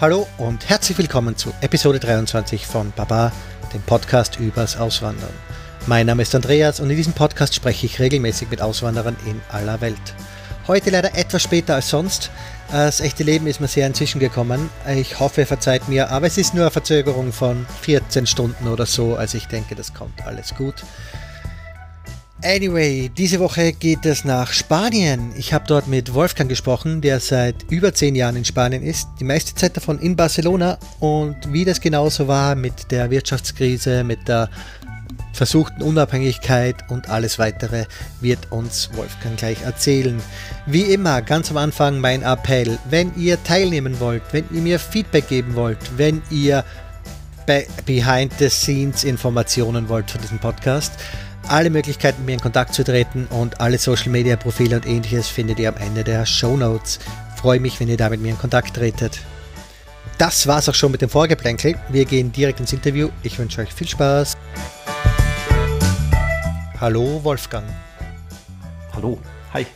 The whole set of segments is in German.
Hallo und herzlich willkommen zu Episode 23 von Baba, dem Podcast übers Auswandern. Mein Name ist Andreas und in diesem Podcast spreche ich regelmäßig mit Auswanderern in aller Welt. Heute leider etwas später als sonst. Das echte Leben ist mir sehr inzwischen gekommen. Ich hoffe, verzeiht mir, aber es ist nur eine Verzögerung von 14 Stunden oder so, also ich denke, das kommt alles gut. Anyway, diese Woche geht es nach Spanien. Ich habe dort mit Wolfgang gesprochen, der seit über zehn Jahren in Spanien ist, die meiste Zeit davon in Barcelona und wie das genauso war mit der Wirtschaftskrise, mit der versuchten Unabhängigkeit und alles weitere wird uns Wolfgang gleich erzählen. Wie immer, ganz am Anfang mein Appell, wenn ihr teilnehmen wollt, wenn ihr mir Feedback geben wollt, wenn ihr Behind the Scenes Informationen wollt von diesem Podcast, alle Möglichkeiten, mit mir in Kontakt zu treten und alle Social Media Profile und ähnliches findet ihr am Ende der Show Notes. Freue mich, wenn ihr da mit mir in Kontakt tretet. Das war's auch schon mit dem Vorgeplänkel. Wir gehen direkt ins Interview. Ich wünsche euch viel Spaß. Hallo Wolfgang. Hallo, hi.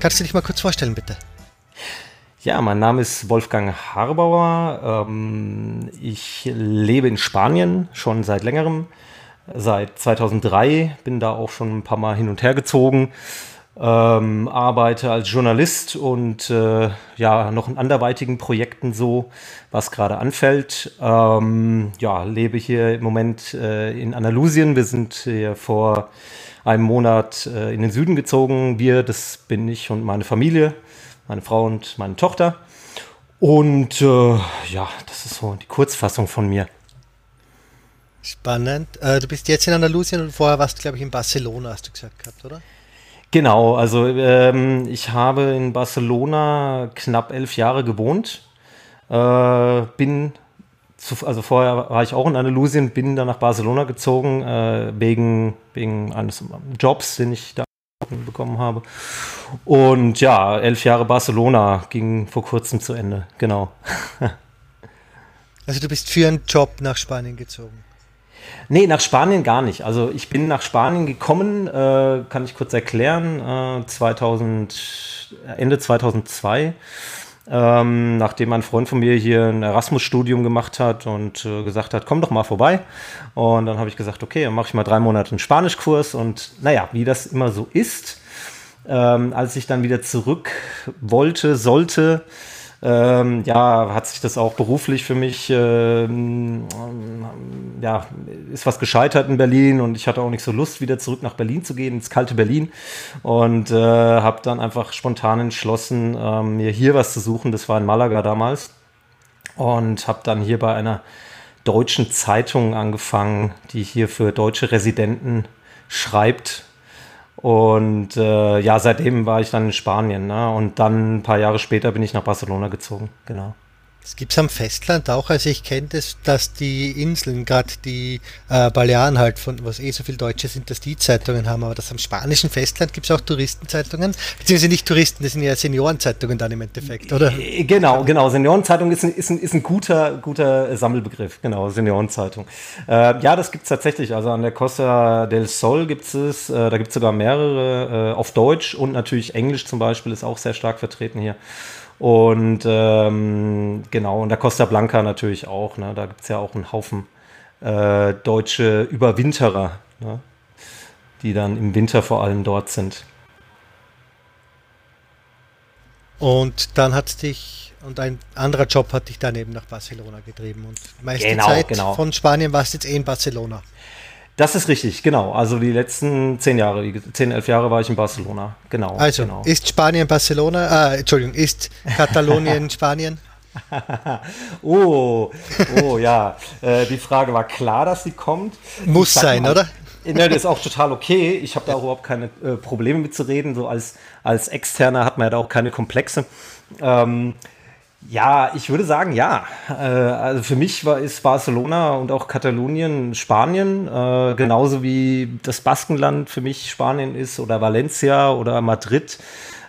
Kannst du dich mal kurz vorstellen, bitte? Ja, mein Name ist Wolfgang Harbauer. Ähm, ich lebe in Spanien schon seit längerem seit 2003, bin da auch schon ein paar Mal hin und her gezogen, ähm, arbeite als Journalist und äh, ja, noch in anderweitigen Projekten so, was gerade anfällt. Ähm, ja, lebe hier im Moment äh, in Andalusien. Wir sind hier vor einem Monat äh, in den Süden gezogen. Wir, das bin ich und meine Familie, meine Frau und meine Tochter. Und äh, ja, das ist so die Kurzfassung von mir. Spannend. Äh, du bist jetzt in Andalusien und vorher warst du, glaube ich, in Barcelona, hast du gesagt gehabt, oder? Genau, also ähm, ich habe in Barcelona knapp elf Jahre gewohnt. Äh, bin, zu, also vorher war ich auch in Andalusien, bin dann nach Barcelona gezogen, äh, wegen, wegen eines Jobs, den ich da bekommen habe. Und ja, elf Jahre Barcelona ging vor kurzem zu Ende, genau. also du bist für einen Job nach Spanien gezogen? Nee, nach Spanien gar nicht. Also ich bin nach Spanien gekommen, äh, kann ich kurz erklären, äh, 2000, Ende 2002. Ähm, nachdem ein Freund von mir hier ein Erasmus-Studium gemacht hat und äh, gesagt hat, komm doch mal vorbei. Und dann habe ich gesagt, okay, dann mache ich mal drei Monate einen Spanischkurs. Und naja, wie das immer so ist, ähm, als ich dann wieder zurück wollte, sollte, ähm, ja, hat sich das auch beruflich für mich, ähm, ja, ist was gescheitert in Berlin und ich hatte auch nicht so Lust, wieder zurück nach Berlin zu gehen, ins kalte Berlin und äh, habe dann einfach spontan entschlossen, ähm, mir hier was zu suchen. Das war in Malaga damals und habe dann hier bei einer deutschen Zeitung angefangen, die hier für deutsche Residenten schreibt und äh, ja, seitdem war ich dann in Spanien. Ne? Und dann ein paar Jahre später bin ich nach Barcelona gezogen. Genau. Es gibt es am Festland auch, also ich kenne das, dass die Inseln, gerade die äh, Balearen halt, von was eh so viel Deutsche sind, dass die Zeitungen haben, aber das am spanischen Festland gibt es auch Touristenzeitungen, beziehungsweise nicht Touristen, das sind ja Seniorenzeitungen dann im Endeffekt, oder? Äh, genau, genau, Seniorenzeitung ist ein, ist ein, ist ein guter, guter Sammelbegriff, genau, Seniorenzeitung. Äh, ja, das gibt es tatsächlich, also an der Costa del Sol gibt es, äh, da gibt es sogar mehrere äh, auf Deutsch und natürlich Englisch zum Beispiel ist auch sehr stark vertreten hier. Und ähm, genau, und der Costa Blanca natürlich auch. Ne? Da gibt es ja auch einen Haufen äh, deutsche Überwinterer, ne? die dann im Winter vor allem dort sind. Und dann hat dich, und ein anderer Job hat dich dann eben nach Barcelona getrieben. Und meiste genau, Zeit genau. von Spanien warst du jetzt eh in Barcelona. Das ist richtig, genau. Also die letzten zehn Jahre, zehn, elf Jahre war ich in Barcelona. Genau. Also genau. ist Spanien Barcelona, äh, Entschuldigung, ist Katalonien Spanien? oh, oh ja. Äh, die Frage war klar, dass sie kommt. Muss sein, mal, oder? Ne, das ist auch total okay. Ich habe da auch überhaupt keine äh, Probleme mitzureden. So als, als Externer hat man ja da auch keine Komplexe. Ähm, ja, ich würde sagen, ja. Äh, also für mich war, ist Barcelona und auch Katalonien Spanien, äh, genauso wie das Baskenland für mich Spanien ist oder Valencia oder Madrid.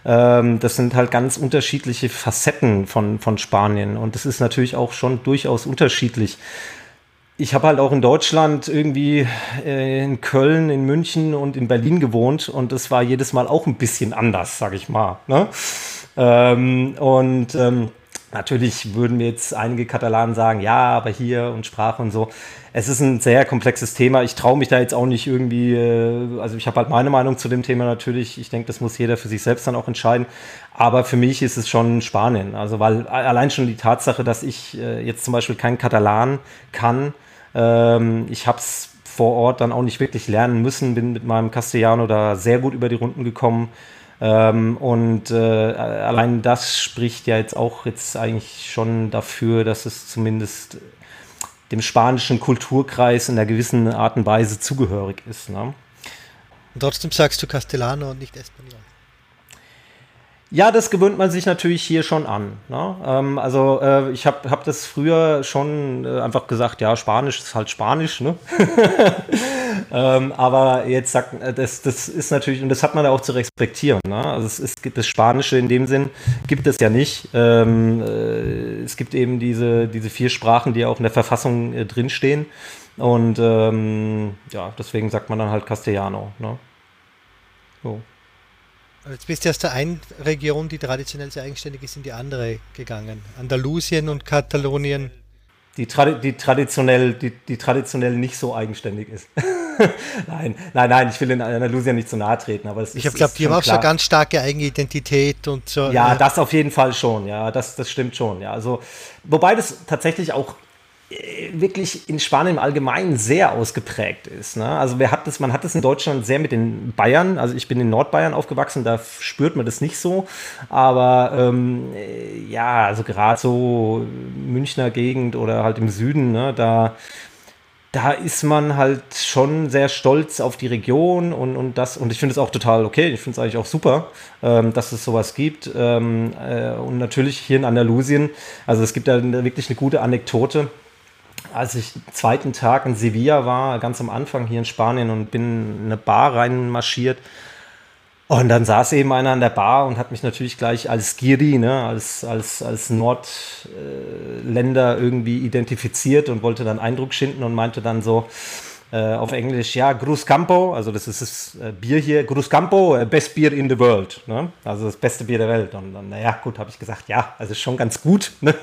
Ähm, das sind halt ganz unterschiedliche Facetten von, von Spanien und das ist natürlich auch schon durchaus unterschiedlich. Ich habe halt auch in Deutschland irgendwie äh, in Köln, in München und in Berlin gewohnt und das war jedes Mal auch ein bisschen anders, sag ich mal. Ne? Ähm, und ähm, Natürlich würden mir jetzt einige Katalanen sagen, ja, aber hier und Sprache und so. Es ist ein sehr komplexes Thema. Ich traue mich da jetzt auch nicht irgendwie, äh, also ich habe halt meine Meinung zu dem Thema natürlich. Ich denke, das muss jeder für sich selbst dann auch entscheiden. Aber für mich ist es schon Spanien. Also weil allein schon die Tatsache, dass ich äh, jetzt zum Beispiel kein Katalan kann, ähm, ich habe es vor Ort dann auch nicht wirklich lernen müssen, bin mit meinem Castellano da sehr gut über die Runden gekommen. Ähm, und äh, allein das spricht ja jetzt auch jetzt eigentlich schon dafür, dass es zumindest dem spanischen Kulturkreis in einer gewissen Art und Weise zugehörig ist. Ne? Und trotzdem sagst du Castellano und nicht Espanol. Ja, das gewöhnt man sich natürlich hier schon an. Ne? Ähm, also äh, ich habe hab das früher schon äh, einfach gesagt, ja, Spanisch ist halt Spanisch. Ne? ähm, aber jetzt sagt, äh, das, das ist natürlich, und das hat man da auch zu respektieren. Ne? Also es, es gibt das Spanische in dem Sinn, gibt es ja nicht. Ähm, äh, es gibt eben diese, diese vier Sprachen, die auch in der Verfassung äh, drinstehen. Und ähm, ja, deswegen sagt man dann halt Castellano. Ne? So. Jetzt bist du aus der einen Region, die traditionell sehr eigenständig ist, in die andere gegangen. Andalusien und Katalonien. Die, Tradi die, traditionell, die, die traditionell nicht so eigenständig ist. nein, nein, nein, ich will in Andalusien nicht zu nahe treten, aber es Ich glaube, die haben auch eine ganz starke eigene Identität und so. Ja, äh, das auf jeden Fall schon, ja, das, das stimmt schon, ja. Also, wobei das tatsächlich auch äh, wirklich in Spanien im Allgemeinen sehr ausgeprägt ist. Ne? Also wer hat das, man hat das in Deutschland sehr mit den Bayern, also ich bin in Nordbayern aufgewachsen, da spürt man das nicht so, aber ähm, äh, ja, also gerade so Münchner Gegend oder halt im Süden, ne, da da ist man halt schon sehr stolz auf die Region und, und das, und ich finde es auch total okay, ich finde es eigentlich auch super, ähm, dass es sowas gibt. Ähm, äh, und natürlich hier in Andalusien, also es gibt da wirklich eine gute Anekdote als ich zweiten Tag in Sevilla war, ganz am Anfang hier in Spanien und bin in eine Bar reinmarschiert. Und dann saß eben einer an der Bar und hat mich natürlich gleich als Giri, ne, als, als, als Nordländer irgendwie identifiziert und wollte dann Eindruck schinden und meinte dann so äh, auf Englisch, ja, Cruz Campo, also das ist das äh, Bier hier, Cruz Campo, äh, best beer in the world, ne? also das beste Bier der Welt. Und dann, naja, gut, habe ich gesagt, ja, also schon ganz gut, ne?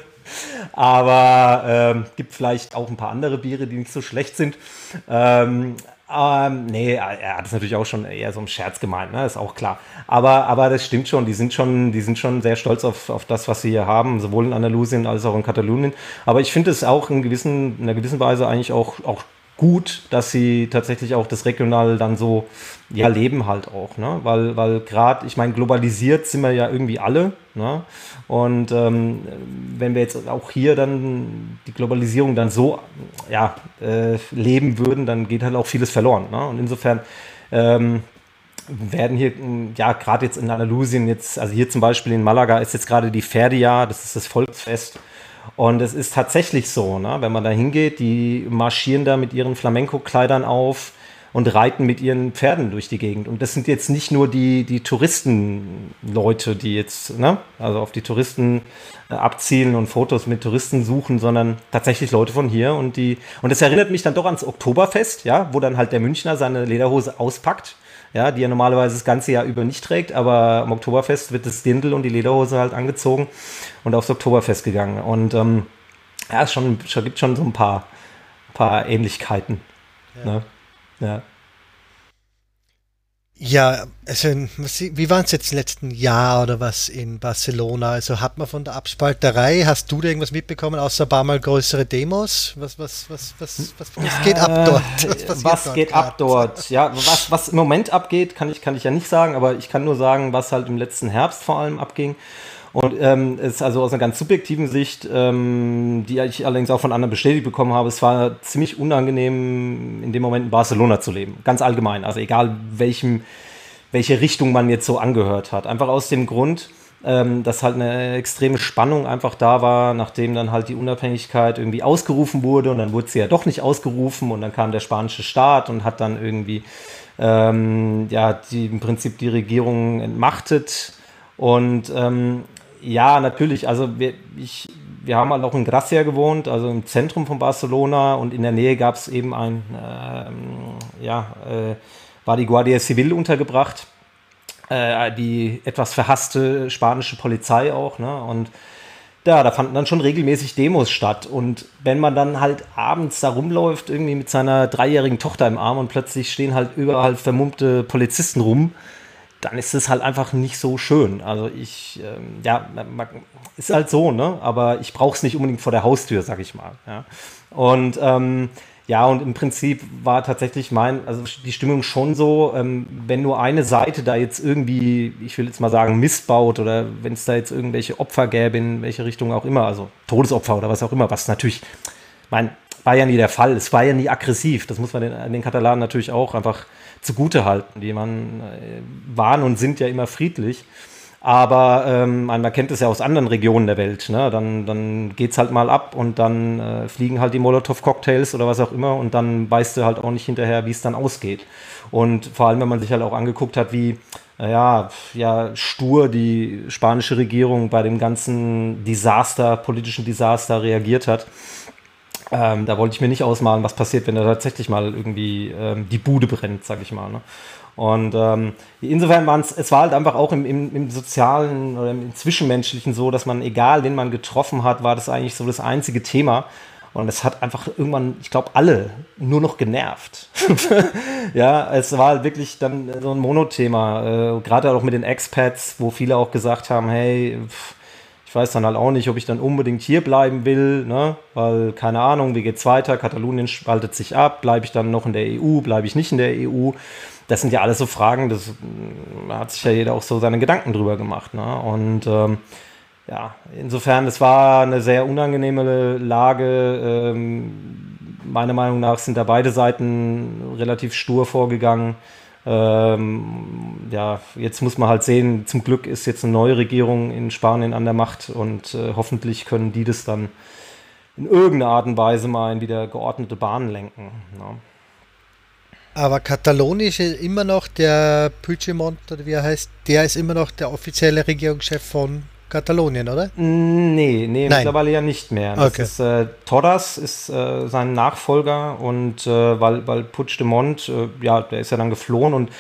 Aber ähm, gibt vielleicht auch ein paar andere Biere, die nicht so schlecht sind. Ähm, ähm, nee, er hat es natürlich auch schon eher so im Scherz gemeint, ne? ist auch klar. Aber, aber das stimmt schon, die sind schon, die sind schon sehr stolz auf, auf das, was sie hier haben, sowohl in Andalusien als auch in Katalonien. Aber ich finde es auch in, gewissen, in einer gewissen Weise eigentlich auch, auch gut, dass sie tatsächlich auch das regional dann so ja, leben halt auch, ne? Weil, weil gerade, ich meine, globalisiert sind wir ja irgendwie alle, ne? Und ähm, wenn wir jetzt auch hier dann die Globalisierung dann so ja, äh, leben würden, dann geht halt auch vieles verloren. Ne? Und insofern ähm, werden hier, ja, gerade jetzt in Andalusien, jetzt, also hier zum Beispiel in Malaga ist jetzt gerade die Ferdia, das ist das Volksfest. Und es ist tatsächlich so, ne? wenn man da hingeht, die marschieren da mit ihren Flamenco-Kleidern auf und reiten mit ihren Pferden durch die Gegend. Und das sind jetzt nicht nur die, die Touristenleute, die jetzt, ne, also auf die Touristen äh, abzielen und Fotos mit Touristen suchen, sondern tatsächlich Leute von hier und die, und das erinnert mich dann doch ans Oktoberfest, ja, wo dann halt der Münchner seine Lederhose auspackt ja, die er normalerweise das ganze Jahr über nicht trägt, aber am Oktoberfest wird das Dindel und die Lederhose halt angezogen und aufs Oktoberfest gegangen. Und ähm, ja, es schon, schon, gibt schon so ein paar, paar Ähnlichkeiten. Ja. Ne? ja. Ja, also wie waren es jetzt im letzten Jahr oder was in Barcelona? Also hat man von der Abspalterei, hast du da irgendwas mitbekommen, außer ein paar Mal größere Demos? Was, was, was, was, was, was geht ab dort? Was, was dort geht ab dort? Ja, was, was im Moment abgeht, kann ich, kann ich ja nicht sagen, aber ich kann nur sagen, was halt im letzten Herbst vor allem abging. Und ähm, ist also aus einer ganz subjektiven Sicht, ähm, die ich allerdings auch von anderen bestätigt bekommen habe, es war ziemlich unangenehm, in dem Moment in Barcelona zu leben. Ganz allgemein. Also egal welchem, welche Richtung man jetzt so angehört hat. Einfach aus dem Grund, ähm, dass halt eine extreme Spannung einfach da war, nachdem dann halt die Unabhängigkeit irgendwie ausgerufen wurde und dann wurde sie ja doch nicht ausgerufen und dann kam der spanische Staat und hat dann irgendwie ähm, ja die, im Prinzip die Regierung entmachtet. Und ähm, ja, natürlich. Also wir, ich, wir haben halt auch in Gracia gewohnt, also im Zentrum von Barcelona und in der Nähe gab es eben ein, äh, ja, äh, war die Guardia Civil untergebracht, äh, die etwas verhasste spanische Polizei auch, ne? Und ja, da fanden dann schon regelmäßig Demos statt. Und wenn man dann halt abends da rumläuft, irgendwie mit seiner dreijährigen Tochter im Arm und plötzlich stehen halt überall vermummte Polizisten rum, dann ist es halt einfach nicht so schön. Also ich, ähm, ja, man, ist halt so, ne? Aber ich brauche es nicht unbedingt vor der Haustür, sag ich mal. Ja? Und ähm, ja, und im Prinzip war tatsächlich mein, also die Stimmung schon so, ähm, wenn nur eine Seite da jetzt irgendwie, ich will jetzt mal sagen, missbaut oder wenn es da jetzt irgendwelche Opfer gäbe, in welche Richtung auch immer, also Todesopfer oder was auch immer, was natürlich, mein, war ja nie der Fall. Es war ja nie aggressiv. Das muss man den, den Katalanen natürlich auch einfach zugute halten. Die man, äh, waren und sind ja immer friedlich. Aber ähm, man kennt es ja aus anderen Regionen der Welt. Ne? Dann, dann geht es halt mal ab und dann äh, fliegen halt die Molotow-Cocktails oder was auch immer und dann weißt du halt auch nicht hinterher, wie es dann ausgeht. Und vor allem, wenn man sich halt auch angeguckt hat, wie ja, ja, stur die spanische Regierung bei dem ganzen Desaster, politischen Desaster reagiert hat. Ähm, da wollte ich mir nicht ausmalen, was passiert, wenn da tatsächlich mal irgendwie ähm, die Bude brennt, sag ich mal. Ne? Und ähm, insofern es, es war halt einfach auch im, im, im, sozialen oder im Zwischenmenschlichen so, dass man, egal wen man getroffen hat, war das eigentlich so das einzige Thema. Und es hat einfach irgendwann, ich glaube, alle nur noch genervt. ja, es war halt wirklich dann so ein Monothema. Äh, Gerade auch mit den Expats, wo viele auch gesagt haben, hey, pff, ich weiß dann halt auch nicht, ob ich dann unbedingt hier bleiben will, ne? weil keine Ahnung, wie geht's weiter? Katalonien spaltet sich ab, bleibe ich dann noch in der EU, bleibe ich nicht in der EU? das sind ja alles so Fragen, das mm, hat sich ja jeder auch so seine Gedanken drüber gemacht. Ne? Und ähm, ja, insofern, es war eine sehr unangenehme Lage. Ähm, meiner Meinung nach sind da beide Seiten relativ stur vorgegangen. Ähm, ja, jetzt muss man halt sehen, zum Glück ist jetzt eine neue Regierung in Spanien an der Macht und äh, hoffentlich können die das dann in irgendeiner Art und Weise mal in wieder geordnete Bahnen lenken. Ne? Aber katalonisch ist immer noch der Puigdemont, oder wie er heißt, der ist immer noch der offizielle Regierungschef von Katalonien, oder? Nee, nee, Nein. mittlerweile ja nicht mehr. Das okay. ist, äh, Torres ist äh, sein Nachfolger und äh, weil, weil Puigdemont, äh, ja, der ist ja dann geflohen und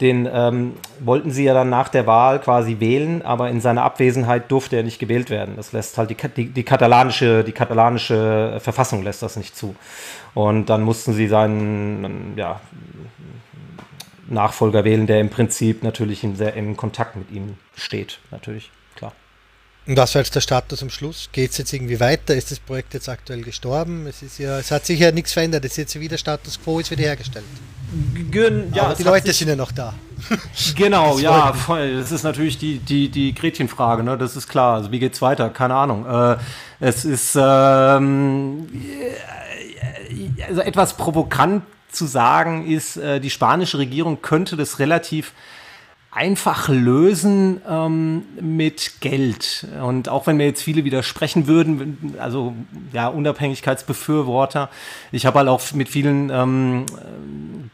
den ähm, wollten sie ja dann nach der Wahl quasi wählen, aber in seiner Abwesenheit durfte er nicht gewählt werden. Das lässt halt die, die, die, katalanische, die katalanische Verfassung lässt das nicht zu. Und dann mussten sie seinen ja, Nachfolger wählen, der im Prinzip natürlich in sehr engen Kontakt mit ihm steht, natürlich. Und was war jetzt der Status am Schluss? Geht es jetzt irgendwie weiter? Ist das Projekt jetzt aktuell gestorben? Es, ist ja, es hat sich ja nichts verändert. Es ist jetzt wieder Status quo, ist wiederhergestellt. Gen ja, die Leute sind ja noch da. Genau, ja, voll. Das ist natürlich die, die, die Gretchenfrage, ne? das ist klar. Also wie geht's weiter? Keine Ahnung. Äh, es ist ähm, also etwas provokant zu sagen ist, äh, die spanische Regierung könnte das relativ einfach lösen ähm, mit Geld. Und auch wenn mir jetzt viele widersprechen würden, also ja, Unabhängigkeitsbefürworter, ich habe halt auch mit vielen ähm,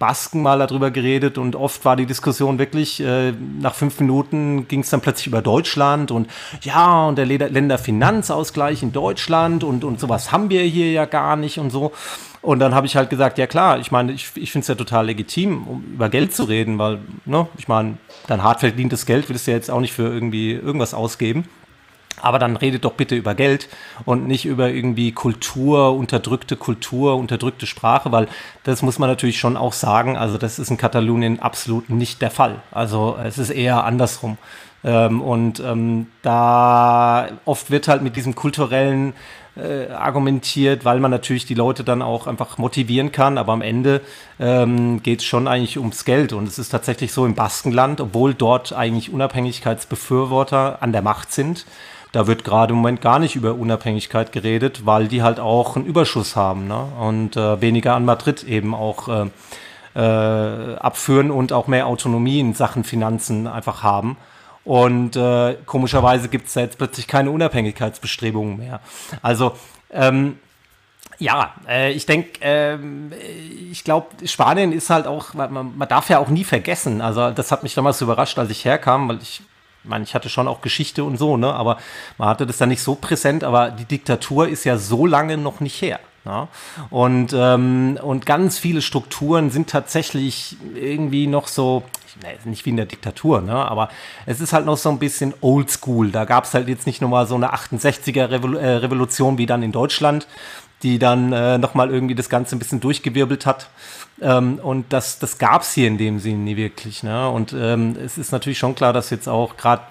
Basken mal darüber geredet und oft war die Diskussion wirklich, äh, nach fünf Minuten ging es dann plötzlich über Deutschland und ja, und der Länderfinanzausgleich in Deutschland und, und sowas haben wir hier ja gar nicht und so. Und dann habe ich halt gesagt, ja klar, ich meine, ich, ich finde es ja total legitim, um über Geld zu reden, weil, ne, ich meine, dein hart verdientes Geld willst du ja jetzt auch nicht für irgendwie irgendwas ausgeben. Aber dann redet doch bitte über Geld und nicht über irgendwie Kultur, unterdrückte Kultur, unterdrückte Sprache, weil das muss man natürlich schon auch sagen. Also das ist in Katalonien absolut nicht der Fall. Also es ist eher andersrum. Ähm, und ähm, da oft wird halt mit diesem kulturellen äh, argumentiert, weil man natürlich die Leute dann auch einfach motivieren kann. Aber am Ende ähm, geht es schon eigentlich ums Geld. Und es ist tatsächlich so im Baskenland, obwohl dort eigentlich Unabhängigkeitsbefürworter an der Macht sind, da wird gerade im Moment gar nicht über Unabhängigkeit geredet, weil die halt auch einen Überschuss haben ne? und äh, weniger an Madrid eben auch äh, äh, abführen und auch mehr Autonomie in Sachen Finanzen einfach haben. Und äh, komischerweise gibt es da jetzt plötzlich keine Unabhängigkeitsbestrebungen mehr. Also ähm, ja, äh, ich denke, äh, ich glaube, Spanien ist halt auch, man, man, darf ja auch nie vergessen. Also das hat mich damals überrascht, als ich herkam, weil ich meine, ich hatte schon auch Geschichte und so, ne? Aber man hatte das dann nicht so präsent, aber die Diktatur ist ja so lange noch nicht her. Ja? Und, ähm, und ganz viele Strukturen sind tatsächlich irgendwie noch so, nicht wie in der Diktatur, ne? aber es ist halt noch so ein bisschen oldschool. Da gab es halt jetzt nicht nochmal so eine 68er Revol äh, Revolution wie dann in Deutschland, die dann äh, nochmal irgendwie das Ganze ein bisschen durchgewirbelt hat. Ähm, und das, das gab es hier in dem Sinne nie wirklich. Ne? Und ähm, es ist natürlich schon klar, dass jetzt auch gerade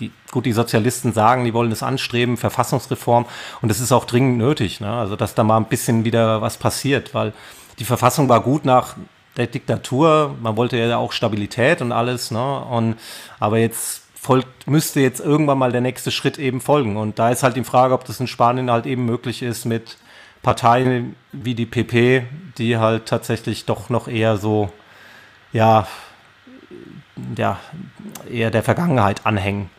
die, gut, die Sozialisten sagen, die wollen das anstreben, Verfassungsreform. Und das ist auch dringend nötig. Ne? Also, dass da mal ein bisschen wieder was passiert, weil die Verfassung war gut nach der Diktatur. Man wollte ja auch Stabilität und alles. Ne? Und, aber jetzt folgt, müsste jetzt irgendwann mal der nächste Schritt eben folgen. Und da ist halt die Frage, ob das in Spanien halt eben möglich ist mit Parteien wie die PP, die halt tatsächlich doch noch eher so, ja, ja, eher der Vergangenheit anhängen.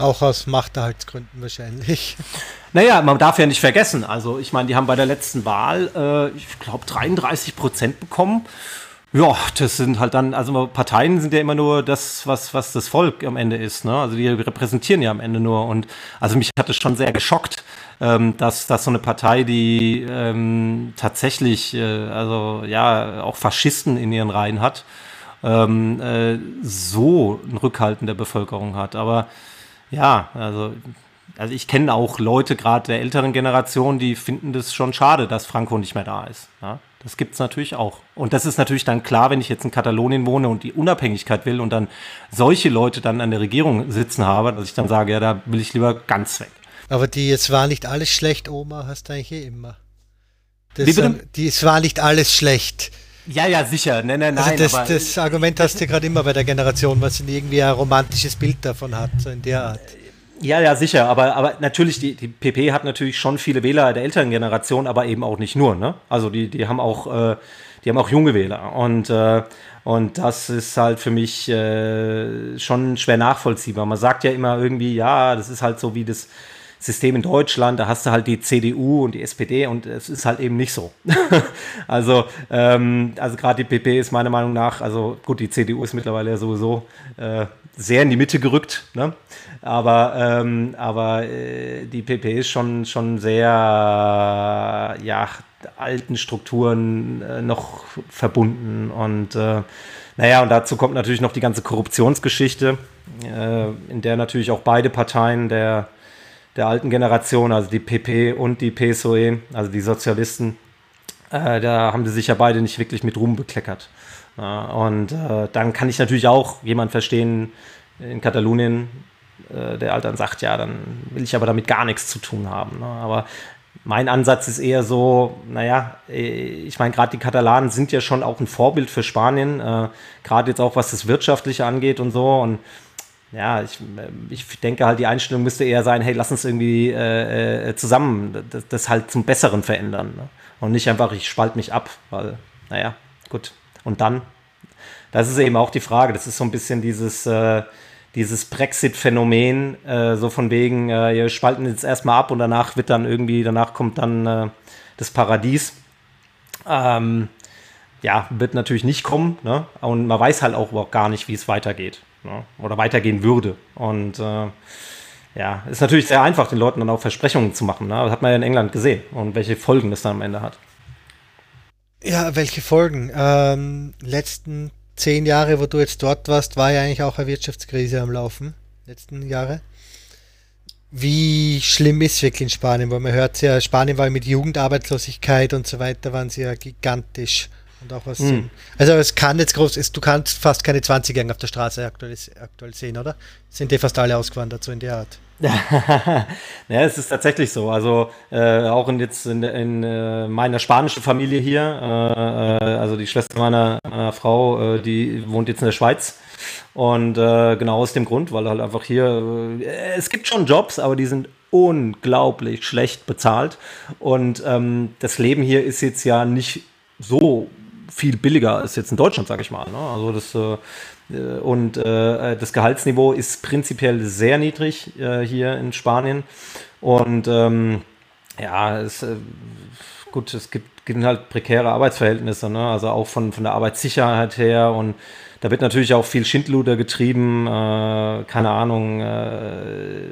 Auch aus Machterhaltsgründen wahrscheinlich. Naja, man darf ja nicht vergessen. Also, ich meine, die haben bei der letzten Wahl, äh, ich glaube, 33 Prozent bekommen. Ja, das sind halt dann, also Parteien sind ja immer nur das, was, was das Volk am Ende ist. Ne? Also die repräsentieren ja am Ende nur. Und also mich hat es schon sehr geschockt, ähm, dass, dass so eine Partei, die ähm, tatsächlich, äh, also ja, auch Faschisten in ihren Reihen hat, ähm, äh, so ein Rückhalten der Bevölkerung hat. Aber ja, also, also ich kenne auch Leute, gerade der älteren Generation, die finden das schon schade, dass Franco nicht mehr da ist. Ja? Das gibt es natürlich auch. Und das ist natürlich dann klar, wenn ich jetzt in Katalonien wohne und die Unabhängigkeit will und dann solche Leute dann an der Regierung sitzen habe, dass ich dann sage, ja, da will ich lieber ganz weg. Aber die, es war nicht alles schlecht, Oma, hast du eigentlich eh immer. Das? Die, es war nicht alles schlecht. Ja, ja, sicher. Nein, nein, also das, das Argument hast du gerade immer bei der Generation, was irgendwie ein romantisches Bild davon hat, so in der Art. Ja, ja, sicher. Aber, aber natürlich, die, die PP hat natürlich schon viele Wähler der älteren Generation, aber eben auch nicht nur. Ne? Also die, die haben auch, äh, die haben auch junge Wähler. Und, äh, und das ist halt für mich äh, schon schwer nachvollziehbar. Man sagt ja immer irgendwie, ja, das ist halt so wie das System in Deutschland, da hast du halt die CDU und die SPD und es ist halt eben nicht so. also, ähm, also gerade die PP ist meiner Meinung nach, also gut, die CDU ist mittlerweile ja sowieso äh, sehr in die Mitte gerückt, ne? aber, ähm, aber äh, die PP ist schon, schon sehr, ja, alten Strukturen äh, noch verbunden und äh, naja, und dazu kommt natürlich noch die ganze Korruptionsgeschichte, äh, in der natürlich auch beide Parteien der der alten Generation, also die PP und die PSOE, also die Sozialisten, äh, da haben sie sich ja beide nicht wirklich mit Ruhm bekleckert. Ja, und äh, dann kann ich natürlich auch jemand verstehen in Katalonien, äh, der halt dann sagt, ja, dann will ich aber damit gar nichts zu tun haben. Ne? Aber mein Ansatz ist eher so, naja, äh, ich meine, gerade die Katalanen sind ja schon auch ein Vorbild für Spanien, äh, gerade jetzt auch was das Wirtschaftliche angeht und so. Und ja, ich, ich denke halt, die Einstellung müsste eher sein, hey, lass uns irgendwie äh, äh, zusammen das, das, halt zum Besseren verändern. Ne? Und nicht einfach, ich spalte mich ab, weil, naja, gut. Und dann, das ist eben auch die Frage, das ist so ein bisschen dieses, äh, dieses Brexit-Phänomen, äh, so von wegen, äh, wir spalten jetzt erstmal ab und danach wird dann irgendwie, danach kommt dann äh, das Paradies. Ähm, ja, wird natürlich nicht kommen. Ne? Und man weiß halt auch gar nicht, wie es weitergeht ne? oder weitergehen würde. Und äh, ja, ist natürlich sehr einfach, den Leuten dann auch Versprechungen zu machen. Ne? Das hat man ja in England gesehen und welche Folgen das dann am Ende hat. Ja, welche Folgen? Ähm, letzten zehn Jahre, wo du jetzt dort warst, war ja eigentlich auch eine Wirtschaftskrise am Laufen. Letzten Jahre. Wie schlimm ist es wirklich in Spanien? Weil man hört ja, Spanien war mit Jugendarbeitslosigkeit und so weiter, waren sie ja gigantisch. Und auch was. Mhm. Also es kann jetzt groß, es, du kannst fast keine 20-Jährigen auf der Straße aktuell, aktuell sehen, oder? Sind die fast alle ausgewandert, so in der Art? ja, es ist tatsächlich so. Also äh, auch in, jetzt in, in äh, meiner spanischen Familie hier, äh, äh also die Schwester meiner, meiner Frau, äh, die wohnt jetzt in der Schweiz. Und äh, genau aus dem Grund, weil halt einfach hier, es gibt schon Jobs, aber die sind unglaublich schlecht bezahlt. Und ähm, das Leben hier ist jetzt ja nicht so viel billiger als jetzt in Deutschland, sage ich mal. Ne? Also das äh, und äh, das Gehaltsniveau ist prinzipiell sehr niedrig äh, hier in Spanien und ähm, ja, es, äh, gut, es gibt, gibt halt prekäre Arbeitsverhältnisse, ne? also auch von, von der Arbeitssicherheit her und da wird natürlich auch viel Schindluder getrieben, äh, keine Ahnung, äh,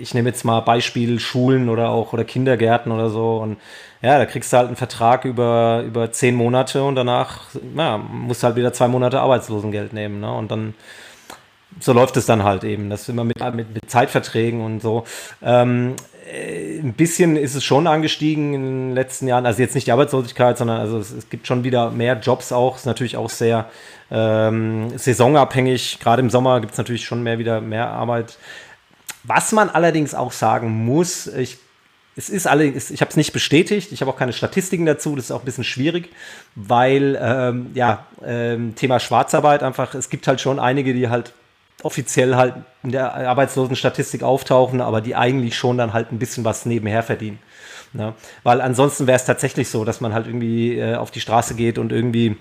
ich nehme jetzt mal Beispiel Schulen oder auch oder Kindergärten oder so und ja, da kriegst du halt einen Vertrag über, über zehn Monate und danach ja, musst du halt wieder zwei Monate Arbeitslosengeld nehmen ne? und dann so läuft es dann halt eben. Das immer mit, mit, mit Zeitverträgen und so. Ähm, äh, ein bisschen ist es schon angestiegen in den letzten Jahren. Also jetzt nicht die Arbeitslosigkeit, sondern also es, es gibt schon wieder mehr Jobs auch. Ist natürlich auch sehr ähm, saisonabhängig. Gerade im Sommer gibt es natürlich schon mehr wieder mehr Arbeit. Was man allerdings auch sagen muss, ich es ist allerdings, ich habe es nicht bestätigt, ich habe auch keine Statistiken dazu, das ist auch ein bisschen schwierig, weil ähm, ja, ähm, Thema Schwarzarbeit einfach, es gibt halt schon einige, die halt offiziell halt in der Arbeitslosenstatistik auftauchen, aber die eigentlich schon dann halt ein bisschen was nebenher verdienen. Ne? Weil ansonsten wäre es tatsächlich so, dass man halt irgendwie äh, auf die Straße geht und irgendwie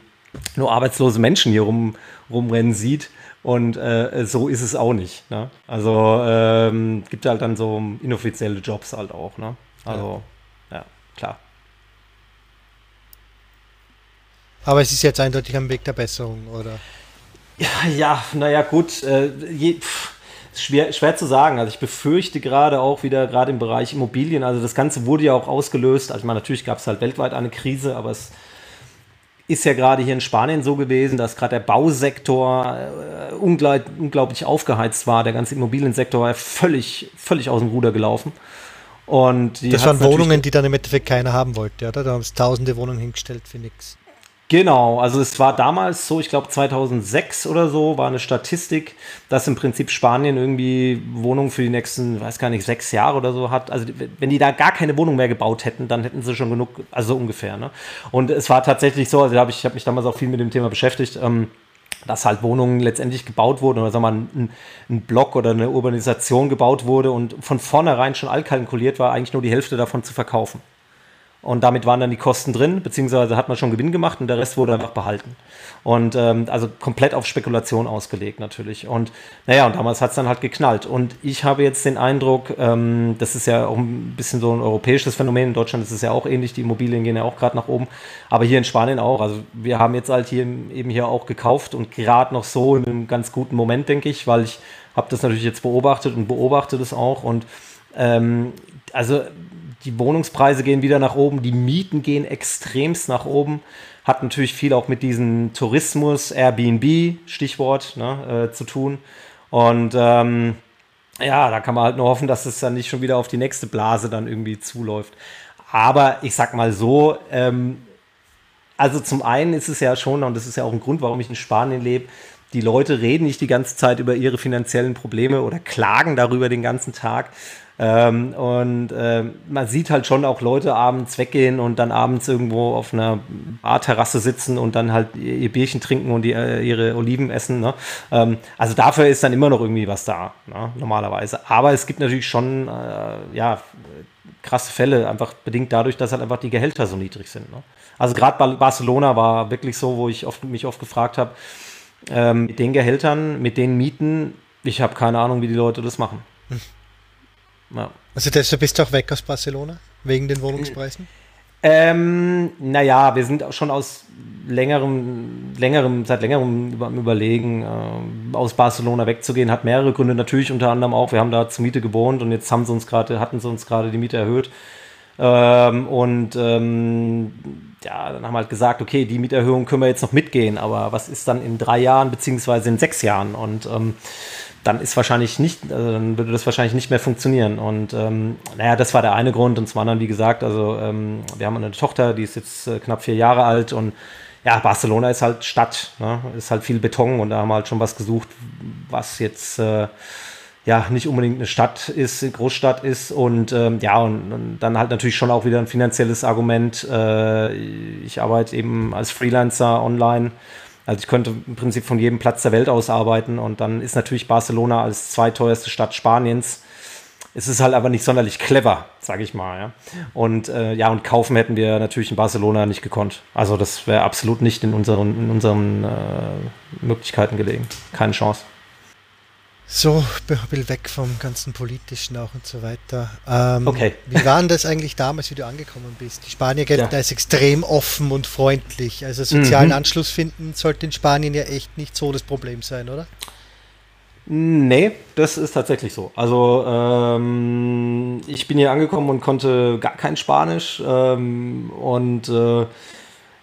nur arbeitslose Menschen hier rum, rumrennen sieht. Und äh, so ist es auch nicht. Ne? Also ähm, gibt halt dann so inoffizielle Jobs halt auch. Ne? Also, ja. ja, klar. Aber es ist jetzt eindeutig am Weg der Besserung, oder? Ja, ja, naja, gut. Äh, je, pff, schwer, schwer zu sagen. Also ich befürchte gerade auch wieder, gerade im Bereich Immobilien, also das Ganze wurde ja auch ausgelöst. Also ich meine, natürlich gab es halt weltweit eine Krise, aber es ist ja gerade hier in Spanien so gewesen, dass gerade der Bausektor äh, unglaublich, unglaublich aufgeheizt war. Der ganze Immobiliensektor war ja völlig, völlig aus dem Ruder gelaufen. Und das waren Wohnungen, die dann im Endeffekt keiner haben wollte, oder? Da haben es tausende Wohnungen hingestellt für nichts. Genau, also es war damals so, ich glaube 2006 oder so, war eine Statistik, dass im Prinzip Spanien irgendwie Wohnungen für die nächsten, weiß gar nicht, sechs Jahre oder so hat. Also wenn die da gar keine Wohnung mehr gebaut hätten, dann hätten sie schon genug, also so ungefähr. Ne? Und es war tatsächlich so, also ich habe mich damals auch viel mit dem Thema beschäftigt. Ähm, dass halt Wohnungen letztendlich gebaut wurden oder sagen wir mal ein, ein Block oder eine Urbanisation gebaut wurde und von vornherein schon allkalkuliert war, eigentlich nur die Hälfte davon zu verkaufen. Und damit waren dann die Kosten drin, beziehungsweise hat man schon Gewinn gemacht und der Rest wurde einfach behalten. Und ähm, also komplett auf Spekulation ausgelegt natürlich. Und naja, und damals hat es dann halt geknallt. Und ich habe jetzt den Eindruck, ähm, das ist ja auch ein bisschen so ein europäisches Phänomen. In Deutschland ist es ja auch ähnlich, die Immobilien gehen ja auch gerade nach oben. Aber hier in Spanien auch. Also wir haben jetzt halt hier eben hier auch gekauft und gerade noch so in einem ganz guten Moment, denke ich, weil ich habe das natürlich jetzt beobachtet und beobachte das auch. Und ähm, also die Wohnungspreise gehen wieder nach oben, die Mieten gehen extremst nach oben. Hat natürlich viel auch mit diesem Tourismus, Airbnb, Stichwort, ne, äh, zu tun. Und ähm, ja, da kann man halt nur hoffen, dass es dann nicht schon wieder auf die nächste Blase dann irgendwie zuläuft. Aber ich sag mal so, ähm, also zum einen ist es ja schon, und das ist ja auch ein Grund, warum ich in Spanien lebe, die Leute reden nicht die ganze Zeit über ihre finanziellen Probleme oder klagen darüber den ganzen Tag, ähm, und äh, man sieht halt schon auch Leute abends weggehen und dann abends irgendwo auf einer Barterrasse sitzen und dann halt ihr Bierchen trinken und die, äh, ihre Oliven essen. Ne? Ähm, also dafür ist dann immer noch irgendwie was da, ne? normalerweise. Aber es gibt natürlich schon, äh, ja, krasse Fälle, einfach bedingt dadurch, dass halt einfach die Gehälter so niedrig sind. Ne? Also gerade Barcelona war wirklich so, wo ich oft, mich oft gefragt habe, ähm, mit den Gehältern, mit den Mieten, ich habe keine Ahnung, wie die Leute das machen. Ja. Also deshalb bist du auch weg aus Barcelona, wegen den Wohnungspreisen? Ähm, naja, wir sind schon aus längerem, längerem, seit längerem Überlegen, äh, aus Barcelona wegzugehen, hat mehrere Gründe. Natürlich unter anderem auch, wir haben da zur Miete gewohnt und jetzt haben sie uns gerade, hatten sie uns gerade die Miete erhöht. Ähm, und ähm, ja, dann haben wir halt gesagt, okay, die Mieterhöhung können wir jetzt noch mitgehen, aber was ist dann in drei Jahren beziehungsweise in sechs Jahren? Und ähm, dann ist wahrscheinlich nicht, also dann würde das wahrscheinlich nicht mehr funktionieren. Und ähm, naja, das war der eine Grund. Und zum anderen, wie gesagt, also ähm, wir haben eine Tochter, die ist jetzt äh, knapp vier Jahre alt und ja, Barcelona ist halt Stadt, ne? ist halt viel Beton und da haben wir halt schon was gesucht, was jetzt äh, ja nicht unbedingt eine Stadt ist, eine Großstadt ist und ähm, ja, und, und, dann halt natürlich schon auch wieder ein finanzielles Argument. Äh, ich arbeite eben als Freelancer online also ich könnte im Prinzip von jedem Platz der Welt aus arbeiten und dann ist natürlich Barcelona als zweiteuerste Stadt Spaniens. Es ist halt aber nicht sonderlich clever, sage ich mal. Ja. Und äh, ja, und kaufen hätten wir natürlich in Barcelona nicht gekonnt. Also das wäre absolut nicht in unseren, in unseren äh, Möglichkeiten gelegen. Keine Chance. So, ein bisschen weg vom ganzen Politischen auch und so weiter. Ähm, okay. Wie war denn das eigentlich damals, wie du angekommen bist? Die Spanier gelten ja. als extrem offen und freundlich. Also sozialen mhm. Anschluss finden sollte in Spanien ja echt nicht so das Problem sein, oder? Nee, das ist tatsächlich so. Also ähm, ich bin hier angekommen und konnte gar kein Spanisch ähm, und äh,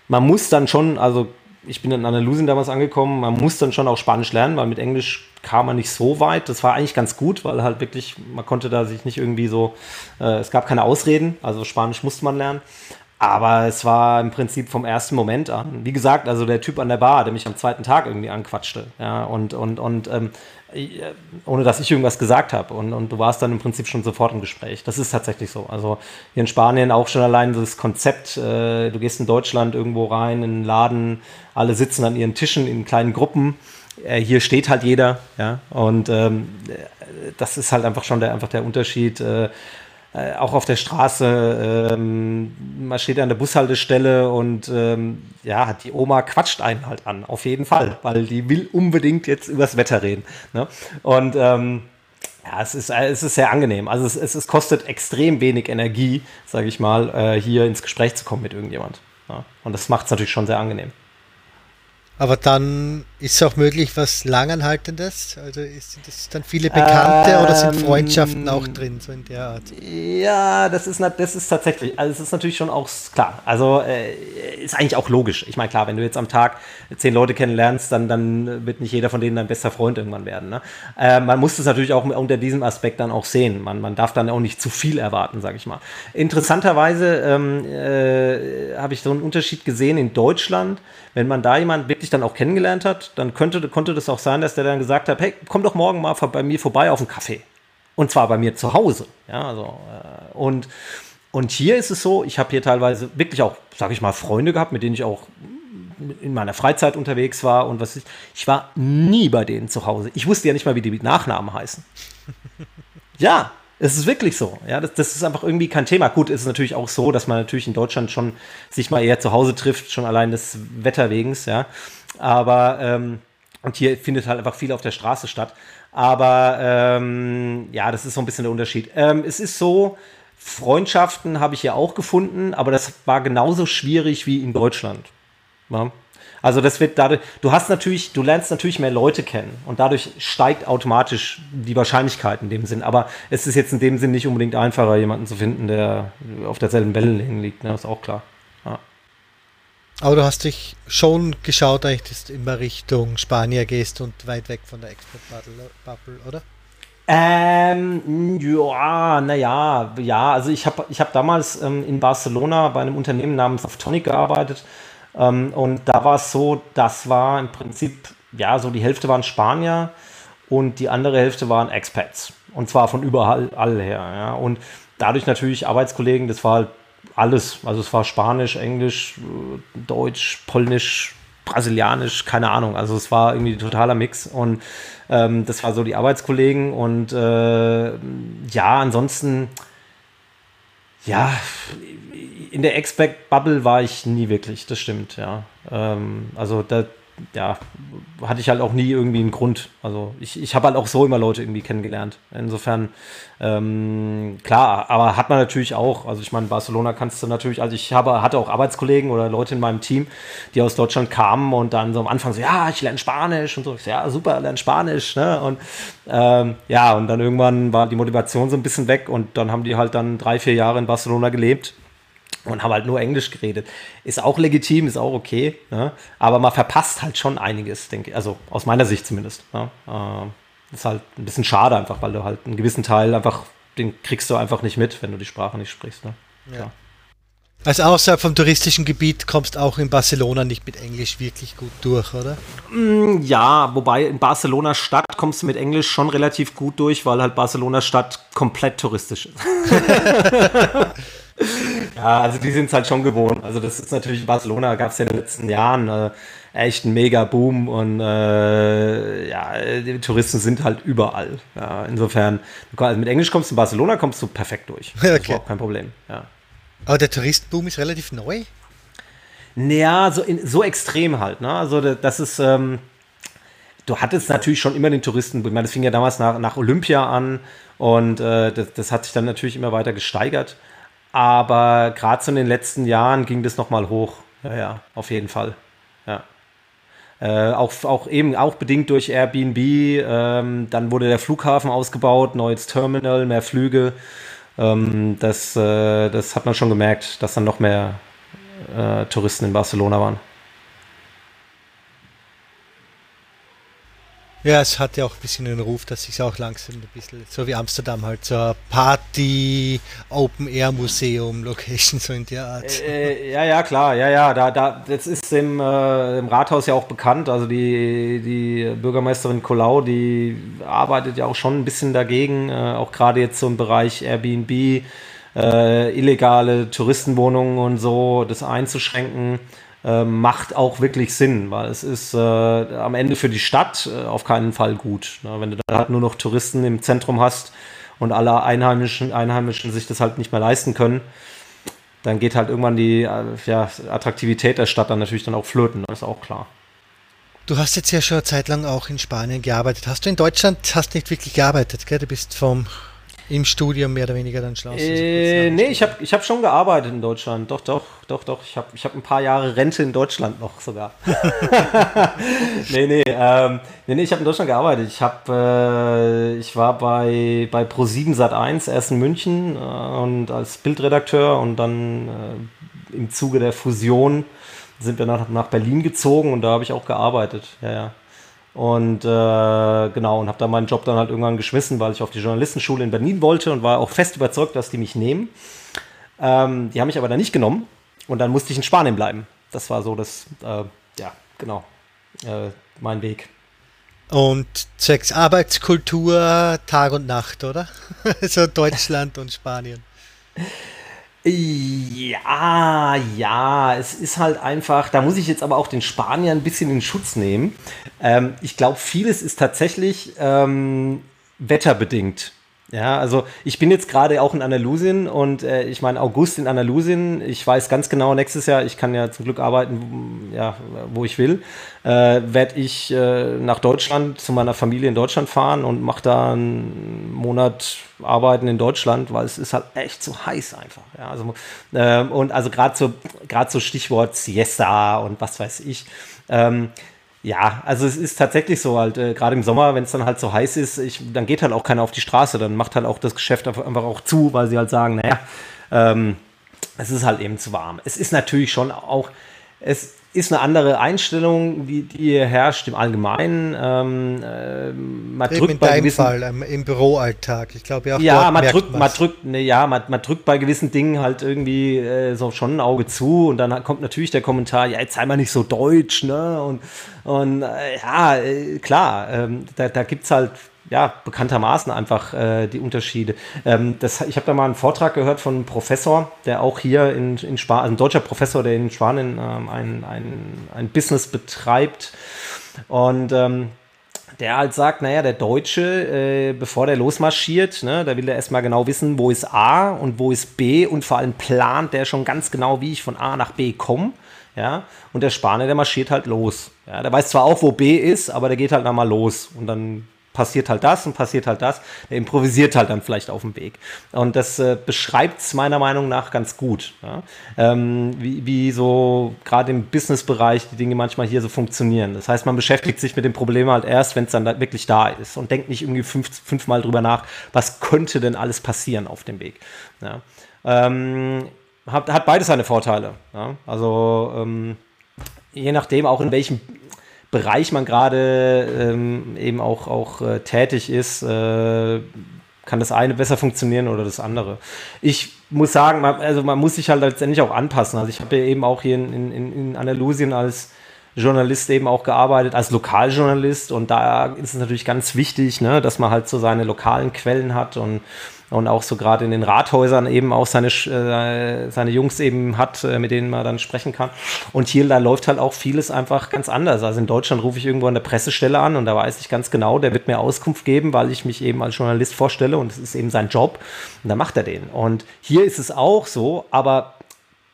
man muss dann schon, also ich bin in Andalusien damals angekommen, man muss dann schon auch Spanisch lernen, weil mit Englisch kam man nicht so weit. Das war eigentlich ganz gut, weil halt wirklich, man konnte da sich nicht irgendwie so, äh, es gab keine Ausreden, also Spanisch musste man lernen. Aber es war im Prinzip vom ersten Moment an. Wie gesagt, also der Typ an der Bar, der mich am zweiten Tag irgendwie anquatschte, ja, und, und, und ähm, äh, ohne dass ich irgendwas gesagt habe. Und, und du warst dann im Prinzip schon sofort im Gespräch. Das ist tatsächlich so. Also hier in Spanien auch schon allein das Konzept, äh, du gehst in Deutschland irgendwo rein, in einen Laden, alle sitzen an ihren Tischen in kleinen Gruppen. Äh, hier steht halt jeder, ja. Und ähm, das ist halt einfach schon der, einfach der Unterschied. Äh, äh, auch auf der Straße, ähm, man steht an der Bushaltestelle und ähm, ja, die Oma quatscht einen halt an, auf jeden Fall, weil die will unbedingt jetzt übers Wetter reden. Ne? Und ähm, ja, es ist, es ist sehr angenehm. Also es, es, es kostet extrem wenig Energie, sage ich mal, äh, hier ins Gespräch zu kommen mit irgendjemand. Ja? Und das macht es natürlich schon sehr angenehm. Aber dann ist es auch möglich was Langanhaltendes? Also sind das dann viele Bekannte ähm, oder sind ähm, Freundschaften auch drin, so in der Art? Ja, das ist, das ist tatsächlich, also es ist natürlich schon auch klar. Also äh, ist eigentlich auch logisch. Ich meine, klar, wenn du jetzt am Tag zehn Leute kennenlernst, dann, dann wird nicht jeder von denen dein bester Freund irgendwann werden. Ne? Äh, man muss es natürlich auch unter diesem Aspekt dann auch sehen. Man, man darf dann auch nicht zu viel erwarten, sage ich mal. Interessanterweise ähm, äh, habe ich so einen Unterschied gesehen in Deutschland wenn man da jemanden wirklich dann auch kennengelernt hat, dann könnte, konnte das auch sein, dass der dann gesagt hat, hey, komm doch morgen mal bei mir vorbei auf einen Kaffee. Und zwar bei mir zu Hause. Ja, also, äh, und, und hier ist es so, ich habe hier teilweise wirklich auch, sage ich mal, Freunde gehabt, mit denen ich auch in meiner Freizeit unterwegs war und was ich, ich war nie bei denen zu Hause. Ich wusste ja nicht mal, wie die Nachnamen heißen. Ja, es ist wirklich so. Ja, das, das, ist einfach irgendwie kein Thema. Gut, es ist natürlich auch so, dass man natürlich in Deutschland schon sich mal eher zu Hause trifft, schon allein des Wetterwegens, ja. Aber, ähm, und hier findet halt einfach viel auf der Straße statt. Aber ähm, ja, das ist so ein bisschen der Unterschied. Ähm, es ist so, Freundschaften habe ich ja auch gefunden, aber das war genauso schwierig wie in Deutschland. Ja? Also das wird dadurch, du hast natürlich, du lernst natürlich mehr Leute kennen und dadurch steigt automatisch die Wahrscheinlichkeit in dem Sinn. Aber es ist jetzt in dem Sinn nicht unbedingt einfacher, jemanden zu finden, der auf derselben Wellenlänge liegt, ne? ist auch klar. Ja. Aber du hast dich schon geschaut, dass du immer Richtung Spanier gehst und weit weg von der Expert-Bubble, oder? Ähm, ja, naja, ja, also ich habe ich hab damals ähm, in Barcelona bei einem Unternehmen namens Softonic gearbeitet ähm, und da war es so, das war im Prinzip, ja, so die Hälfte waren Spanier und die andere Hälfte waren Expats. Und zwar von überall all her. Ja. Und dadurch natürlich Arbeitskollegen, das war halt alles. Also es war Spanisch, Englisch, äh, Deutsch, Polnisch, Brasilianisch, keine Ahnung. Also es war irgendwie ein totaler Mix. Und ähm, das war so die Arbeitskollegen. Und äh, ja, ansonsten, ja, in der Expect-Bubble war ich nie wirklich, das stimmt, ja. Ähm, also da, ja, hatte ich halt auch nie irgendwie einen Grund. Also ich, ich habe halt auch so immer Leute irgendwie kennengelernt. Insofern, ähm, klar, aber hat man natürlich auch, also ich meine, Barcelona kannst du natürlich, also ich habe, hatte auch Arbeitskollegen oder Leute in meinem Team, die aus Deutschland kamen und dann so am Anfang so, ja, ich lerne Spanisch und so, ja, super, lerne Spanisch, ne? Und ähm, ja, und dann irgendwann war die Motivation so ein bisschen weg und dann haben die halt dann drei, vier Jahre in Barcelona gelebt und haben halt nur Englisch geredet. Ist auch legitim, ist auch okay, ne? aber man verpasst halt schon einiges, denke ich. Also aus meiner Sicht zumindest. Ne? Äh, ist halt ein bisschen schade einfach, weil du halt einen gewissen Teil einfach, den kriegst du einfach nicht mit, wenn du die Sprache nicht sprichst. Ne? Ja. Also außerhalb vom touristischen Gebiet kommst auch in Barcelona nicht mit Englisch wirklich gut durch, oder? Mm, ja, wobei in Barcelona Stadt kommst du mit Englisch schon relativ gut durch, weil halt Barcelona Stadt komplett touristisch ist. ja, also die sind es halt schon gewohnt. Also das ist natürlich in Barcelona, gab es ja in den letzten Jahren äh, echt einen mega Boom und äh, ja, die Touristen sind halt überall. Ja, insofern, also mit Englisch kommst du in Barcelona, kommst du perfekt durch. Okay. Das ist überhaupt kein Problem. Ja. Aber der Touristenboom ist relativ neu. Naja, so, in, so extrem halt. Ne? Also das ist... Ähm, du hattest natürlich schon immer den Touristen. Ich meine, das fing ja damals nach, nach Olympia an und äh, das, das, hat sich dann natürlich immer weiter gesteigert. Aber gerade so in den letzten Jahren ging das nochmal hoch. Ja, ja, auf jeden Fall. Ja. Äh, auch, auch eben auch bedingt durch Airbnb. Ähm, dann wurde der Flughafen ausgebaut, neues Terminal, mehr Flüge. Ähm, das, äh, das hat man schon gemerkt, dass dann noch mehr äh, Touristen in Barcelona waren. Ja, es hat ja auch ein bisschen den Ruf, dass sich auch langsam ein bisschen, so wie Amsterdam halt, so ein Party, Open-Air-Museum, Location, so in der Art. Äh, ja, ja, klar, ja, ja, da, da, das ist im, äh, im Rathaus ja auch bekannt. Also die, die Bürgermeisterin Colau, die arbeitet ja auch schon ein bisschen dagegen, äh, auch gerade jetzt so im Bereich Airbnb, äh, illegale Touristenwohnungen und so, das einzuschränken. Äh, macht auch wirklich Sinn, weil es ist äh, am Ende für die Stadt äh, auf keinen Fall gut. Ne? Wenn du da halt nur noch Touristen im Zentrum hast und alle Einheimischen, Einheimischen sich das halt nicht mehr leisten können, dann geht halt irgendwann die äh, ja, Attraktivität der Stadt dann natürlich dann auch flöten, das ist auch klar. Du hast jetzt ja schon eine Zeit lang auch in Spanien gearbeitet. Hast du in Deutschland hast nicht wirklich gearbeitet, gell? Du bist vom im Studium mehr oder weniger dann schlau. Äh, nee, ich habe ich hab schon gearbeitet in Deutschland. Doch, doch, doch, doch. Ich habe ich hab ein paar Jahre Rente in Deutschland noch sogar. nee, nee, ähm, nee, nee, ich habe in Deutschland gearbeitet. Ich, hab, äh, ich war bei, bei Pro7 Sat1 erst in München äh, und als Bildredakteur und dann äh, im Zuge der Fusion sind wir nach, nach Berlin gezogen und da habe ich auch gearbeitet. Ja, ja. Und äh, genau, und habe da meinen Job dann halt irgendwann geschmissen, weil ich auf die Journalistenschule in Berlin wollte und war auch fest überzeugt, dass die mich nehmen. Ähm, die haben mich aber dann nicht genommen und dann musste ich in Spanien bleiben. Das war so das, äh, ja, genau, äh, mein Weg. Und zwecks Arbeitskultur Tag und Nacht, oder? so Deutschland und Spanien. Ja, ja, es ist halt einfach, da muss ich jetzt aber auch den Spanier ein bisschen in Schutz nehmen. Ähm, ich glaube, vieles ist tatsächlich ähm, wetterbedingt. Ja, also ich bin jetzt gerade auch in Andalusien und äh, ich meine August in Andalusien. Ich weiß ganz genau, nächstes Jahr, ich kann ja zum Glück arbeiten, ja, wo ich will, äh, werde ich äh, nach Deutschland zu meiner Familie in Deutschland fahren und mache da einen Monat arbeiten in Deutschland, weil es ist halt echt zu heiß einfach. Ja, also, ähm, und also gerade so, gerade so Stichwort Siesta und was weiß ich. Ähm, ja, also es ist tatsächlich so halt, äh, gerade im Sommer, wenn es dann halt so heiß ist, ich, dann geht halt auch keiner auf die Straße, dann macht halt auch das Geschäft einfach auch zu, weil sie halt sagen, naja, ähm, es ist halt eben zu warm. Es ist natürlich schon auch, es ist eine andere Einstellung, die, die herrscht im Allgemeinen. Ähm, äh, man Eben drückt in bei gewissen, Fall ähm, im Büroalltag. Ich glaube ja. Ja, man drückt, man drückt, ne, ja, man, man, drückt bei gewissen Dingen halt irgendwie äh, so schon ein Auge zu und dann kommt natürlich der Kommentar, ja, jetzt sei mal nicht so deutsch, ne? Und, und äh, ja, äh, klar, ähm, da, da gibt es halt ja, bekanntermaßen einfach äh, die Unterschiede. Ähm, das, ich habe da mal einen Vortrag gehört von einem Professor, der auch hier in, in Spanien, also ein deutscher Professor, der in Spanien ähm, ein, ein, ein Business betreibt. Und ähm, der halt sagt, naja, der Deutsche, äh, bevor der losmarschiert, ne, da will er erstmal genau wissen, wo ist A und wo ist B und vor allem plant der schon ganz genau, wie ich von A nach B komme. Ja, und der Spanier, der marschiert halt los. Ja, der weiß zwar auch, wo B ist, aber der geht halt nochmal los und dann passiert halt das und passiert halt das. Der improvisiert halt dann vielleicht auf dem Weg. Und das äh, beschreibt es meiner Meinung nach ganz gut. Ja? Ähm, wie, wie so gerade im Business-Bereich die Dinge manchmal hier so funktionieren. Das heißt, man beschäftigt sich mit dem Problem halt erst, wenn es dann da wirklich da ist und denkt nicht irgendwie fünf, fünfmal drüber nach, was könnte denn alles passieren auf dem Weg. Ja? Ähm, hat, hat beides seine Vorteile. Ja? Also ähm, je nachdem auch in welchem Bereich man gerade ähm, eben auch, auch äh, tätig ist, äh, kann das eine besser funktionieren oder das andere. Ich muss sagen, man, also man muss sich halt letztendlich auch anpassen. Also ich habe ja eben auch hier in, in, in Andalusien als Journalist eben auch gearbeitet, als Lokaljournalist und da ist es natürlich ganz wichtig, ne, dass man halt so seine lokalen Quellen hat und und auch so gerade in den Rathäusern eben auch seine, äh, seine Jungs eben hat, äh, mit denen man dann sprechen kann. Und hier, da läuft halt auch vieles einfach ganz anders. Also in Deutschland rufe ich irgendwo an der Pressestelle an und da weiß ich ganz genau, der wird mir Auskunft geben, weil ich mich eben als Journalist vorstelle und es ist eben sein Job und da macht er den. Und hier ist es auch so, aber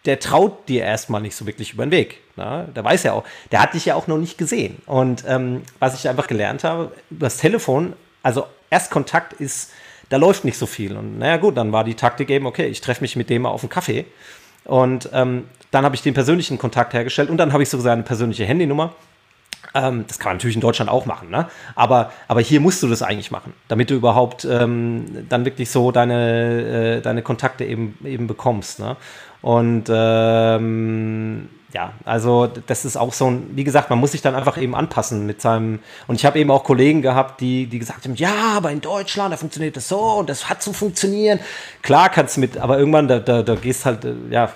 der traut dir erstmal nicht so wirklich über den Weg. Ne? Der weiß ja auch, der hat dich ja auch noch nicht gesehen. Und ähm, was ich einfach gelernt habe, das Telefon, also Erstkontakt ist, da läuft nicht so viel. Und naja gut, dann war die Taktik eben, okay, ich treffe mich mit dem auf einen Kaffee. Und ähm, dann habe ich den persönlichen Kontakt hergestellt und dann habe ich so seine persönliche Handynummer. Ähm, das kann man natürlich in Deutschland auch machen, ne? aber, aber hier musst du das eigentlich machen, damit du überhaupt ähm, dann wirklich so deine, äh, deine Kontakte eben, eben bekommst. Ne? Und ähm, ja, also das ist auch so ein, wie gesagt, man muss sich dann einfach eben anpassen mit seinem, und ich habe eben auch Kollegen gehabt, die, die gesagt haben, ja, aber in Deutschland, da funktioniert das so und das hat zu funktionieren. Klar kannst du mit, aber irgendwann, da, da, da gehst halt, äh, ja,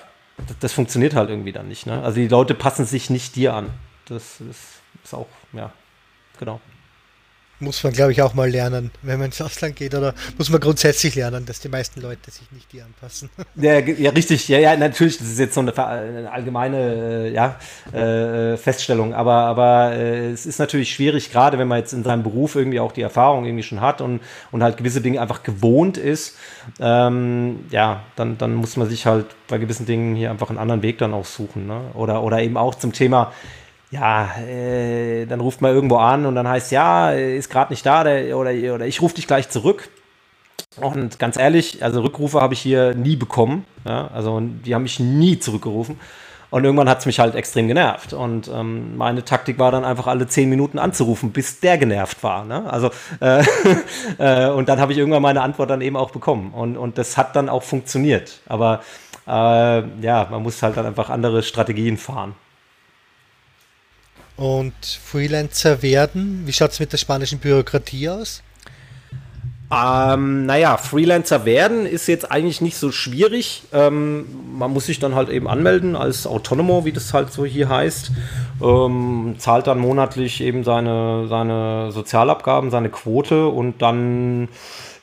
das, funktioniert halt irgendwie dann nicht. Ne? Also die Leute passen sich nicht dir an. Das ist, ist auch, ja, genau muss man, glaube ich, auch mal lernen, wenn man ins Ausland geht. Oder muss man grundsätzlich lernen, dass die meisten Leute sich nicht dir anpassen. Ja, ja richtig. Ja, ja, natürlich. Das ist jetzt so eine, eine allgemeine äh, ja, äh, Feststellung. Aber, aber äh, es ist natürlich schwierig, gerade wenn man jetzt in seinem Beruf irgendwie auch die Erfahrung irgendwie schon hat und, und halt gewisse Dinge einfach gewohnt ist. Ähm, ja, dann, dann muss man sich halt bei gewissen Dingen hier einfach einen anderen Weg dann auch suchen. Ne? Oder, oder eben auch zum Thema ja, äh, dann ruft man irgendwo an und dann heißt, ja, ist gerade nicht da der, oder, oder ich rufe dich gleich zurück. Und ganz ehrlich, also Rückrufe habe ich hier nie bekommen. Ja? Also die haben mich nie zurückgerufen. Und irgendwann hat es mich halt extrem genervt. Und ähm, meine Taktik war dann einfach alle zehn Minuten anzurufen, bis der genervt war. Ne? Also äh, äh, und dann habe ich irgendwann meine Antwort dann eben auch bekommen. Und, und das hat dann auch funktioniert. Aber äh, ja, man muss halt dann einfach andere Strategien fahren. Und Freelancer werden, wie schaut es mit der spanischen Bürokratie aus? Ähm, naja, Freelancer werden ist jetzt eigentlich nicht so schwierig. Ähm, man muss sich dann halt eben anmelden als Autonomo, wie das halt so hier heißt. Ähm, zahlt dann monatlich eben seine, seine Sozialabgaben, seine Quote und dann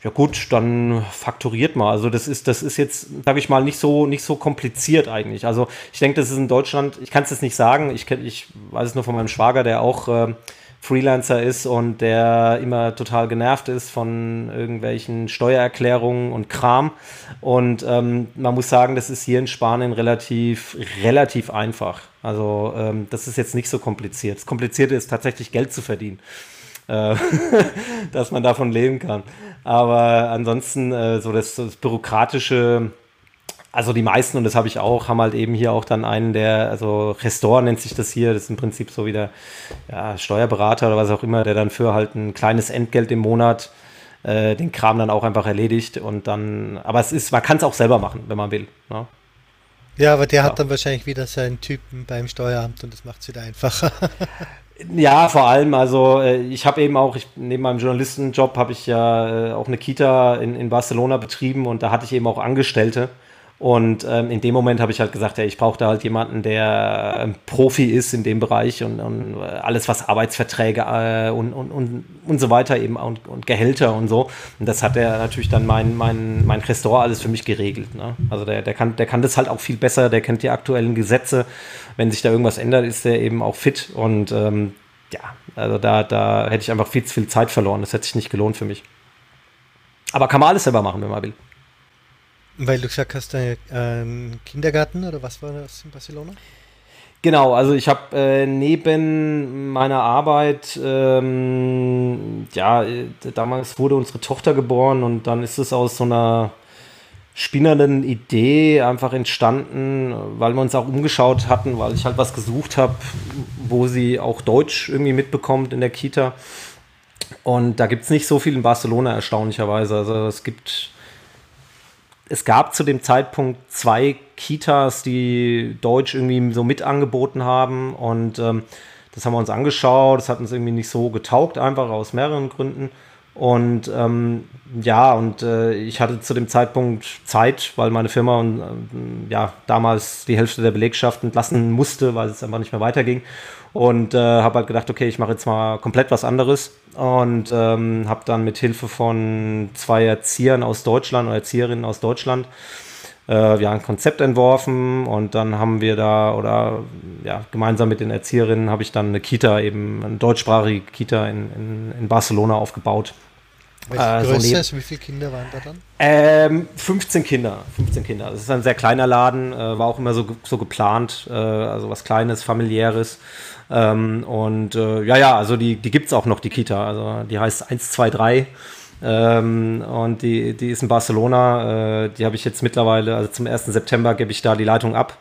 ja gut, dann fakturiert mal. Also das ist, das ist jetzt, sage ich mal, nicht so, nicht so kompliziert eigentlich. Also ich denke, das ist in Deutschland, ich kann es jetzt nicht sagen, ich, kenn, ich weiß es nur von meinem Schwager, der auch äh, Freelancer ist und der immer total genervt ist von irgendwelchen Steuererklärungen und Kram. Und ähm, man muss sagen, das ist hier in Spanien relativ, relativ einfach. Also ähm, das ist jetzt nicht so kompliziert. Das Komplizierte ist tatsächlich Geld zu verdienen. Äh, dass man davon leben kann. Aber ansonsten äh, so das, das bürokratische, also die meisten, und das habe ich auch, haben halt eben hier auch dann einen, der, also Restaurant nennt sich das hier, das ist im Prinzip so wie der ja, Steuerberater oder was auch immer, der dann für halt ein kleines Entgelt im Monat äh, den Kram dann auch einfach erledigt und dann, aber es ist, man kann es auch selber machen, wenn man will. Ne? Ja, aber der ja. hat dann wahrscheinlich wieder seinen Typen beim Steueramt und das macht es wieder einfacher. Ja, vor allem, also äh, ich habe eben auch, ich, neben meinem Journalistenjob habe ich ja äh, auch eine Kita in, in Barcelona betrieben und da hatte ich eben auch Angestellte. Und ähm, in dem Moment habe ich halt gesagt, ja, ich brauche da halt jemanden, der ein Profi ist in dem Bereich und, und alles, was Arbeitsverträge äh, und, und, und, und so weiter eben und, und Gehälter und so. Und das hat er natürlich dann mein, mein, mein Restaurant alles für mich geregelt. Ne? Also der, der, kann, der kann das halt auch viel besser, der kennt die aktuellen Gesetze. Wenn sich da irgendwas ändert, ist der eben auch fit. Und ähm, ja, also da, da hätte ich einfach viel zu viel Zeit verloren. Das hätte sich nicht gelohnt für mich. Aber kann man alles selber machen, wenn man will. Weil du gesagt hast, äh, Kindergarten oder was war das in Barcelona? Genau, also ich habe äh, neben meiner Arbeit, ähm, ja, damals wurde unsere Tochter geboren und dann ist es aus so einer spinnernden Idee einfach entstanden, weil wir uns auch umgeschaut hatten, weil ich halt was gesucht habe, wo sie auch Deutsch irgendwie mitbekommt in der Kita. Und da gibt es nicht so viel in Barcelona, erstaunlicherweise. Also es gibt es gab zu dem Zeitpunkt zwei Kitas, die Deutsch irgendwie so mit angeboten haben und ähm, das haben wir uns angeschaut. Das hat uns irgendwie nicht so getaugt, einfach aus mehreren Gründen. Und ähm, ja, und äh, ich hatte zu dem Zeitpunkt Zeit, weil meine Firma und äh, ja damals die Hälfte der Belegschaft entlassen musste, weil es einfach nicht mehr weiterging. Und äh, habe halt gedacht, okay, ich mache jetzt mal komplett was anderes. Und ähm, habe dann mit Hilfe von zwei Erziehern aus Deutschland oder Erzieherinnen aus Deutschland äh, ja, ein Konzept entworfen. Und dann haben wir da, oder ja, gemeinsam mit den Erzieherinnen habe ich dann eine Kita, eben eine deutschsprachige Kita in, in, in Barcelona aufgebaut. Welche Größe, so also wie viele Kinder waren da dann? Ähm, 15 Kinder, 15 Kinder. Das ist ein sehr kleiner Laden, äh, war auch immer so, so geplant, äh, also was Kleines, familiäres. Ähm, und äh, ja, ja, also die, die gibt es auch noch, die Kita. Also die heißt 123. Ähm, und die, die ist in Barcelona. Äh, die habe ich jetzt mittlerweile, also zum 1. September gebe ich da die Leitung ab.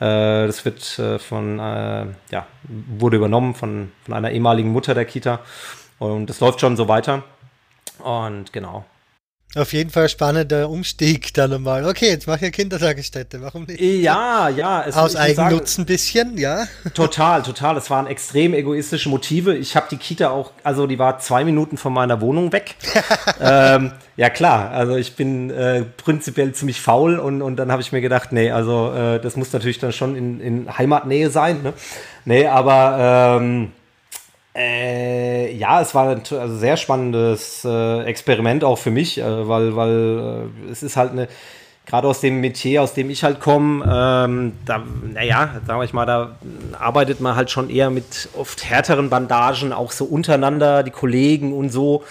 Äh, das wird äh, von, äh, ja, wurde übernommen von, von einer ehemaligen Mutter der Kita. Und das läuft schon so weiter. Und genau. Auf jeden Fall spannender Umstieg dann nochmal. Okay, jetzt mach ich ja Kindertagesstätte, warum nicht? Ja, ja. Es, Aus Eigennutz ein bisschen, ja. Total, total. Das waren extrem egoistische Motive. Ich habe die Kita auch, also die war zwei Minuten von meiner Wohnung weg. ähm, ja klar, also ich bin äh, prinzipiell ziemlich faul und, und dann habe ich mir gedacht, nee, also äh, das muss natürlich dann schon in, in Heimatnähe sein. Ne? Nee, aber... Ähm, äh, ja, es war ein also sehr spannendes äh, Experiment auch für mich, äh, weil, weil äh, es ist halt eine, gerade aus dem Metier, aus dem ich halt komme, ähm, da, naja, sag ich mal, da arbeitet man halt schon eher mit oft härteren Bandagen, auch so untereinander, die Kollegen und so.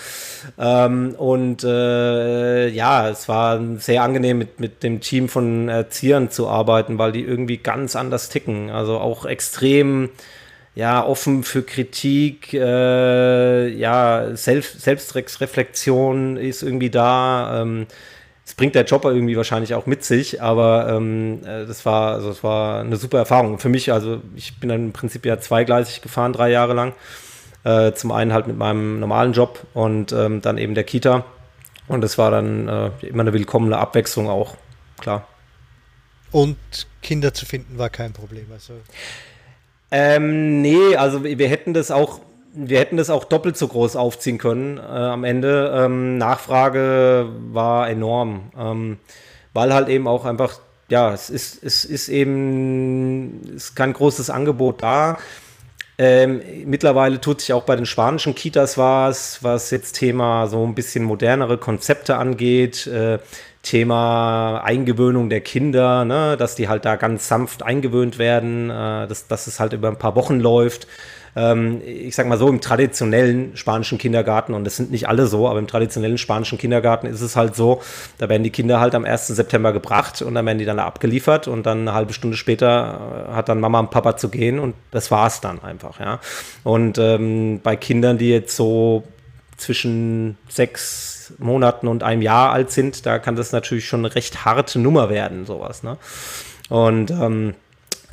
Ähm, und äh, ja, es war sehr angenehm, mit, mit dem Team von Erziehern zu arbeiten, weil die irgendwie ganz anders ticken. Also auch extrem ja, offen für Kritik, äh, ja, Selbst Selbstreflexion ist irgendwie da. Ähm, das bringt der Jobber irgendwie wahrscheinlich auch mit sich, aber ähm, äh, das war, also das war eine super Erfahrung für mich. Also ich bin dann im Prinzip ja zweigleisig gefahren, drei Jahre lang. Äh, zum einen halt mit meinem normalen Job und ähm, dann eben der Kita. Und das war dann äh, immer eine willkommene Abwechslung auch, klar. Und Kinder zu finden war kein Problem. Also ähm, nee, also wir hätten das auch, wir hätten das auch doppelt so groß aufziehen können äh, am Ende. Ähm, Nachfrage war enorm, ähm, weil halt eben auch einfach, ja, es ist, es ist eben, es ist kein großes Angebot da. Ähm, mittlerweile tut sich auch bei den spanischen Kitas was, was jetzt Thema so ein bisschen modernere Konzepte angeht. Äh, Thema Eingewöhnung der Kinder, ne, dass die halt da ganz sanft eingewöhnt werden, äh, dass, dass es halt über ein paar Wochen läuft. Ähm, ich sag mal so, im traditionellen spanischen Kindergarten, und das sind nicht alle so, aber im traditionellen spanischen Kindergarten ist es halt so, da werden die Kinder halt am 1. September gebracht und dann werden die dann abgeliefert und dann eine halbe Stunde später äh, hat dann Mama und Papa zu gehen und das war's dann einfach, ja. Und ähm, bei Kindern, die jetzt so zwischen sechs Monaten und einem Jahr alt sind, da kann das natürlich schon eine recht harte Nummer werden, sowas. Ne? Und ähm,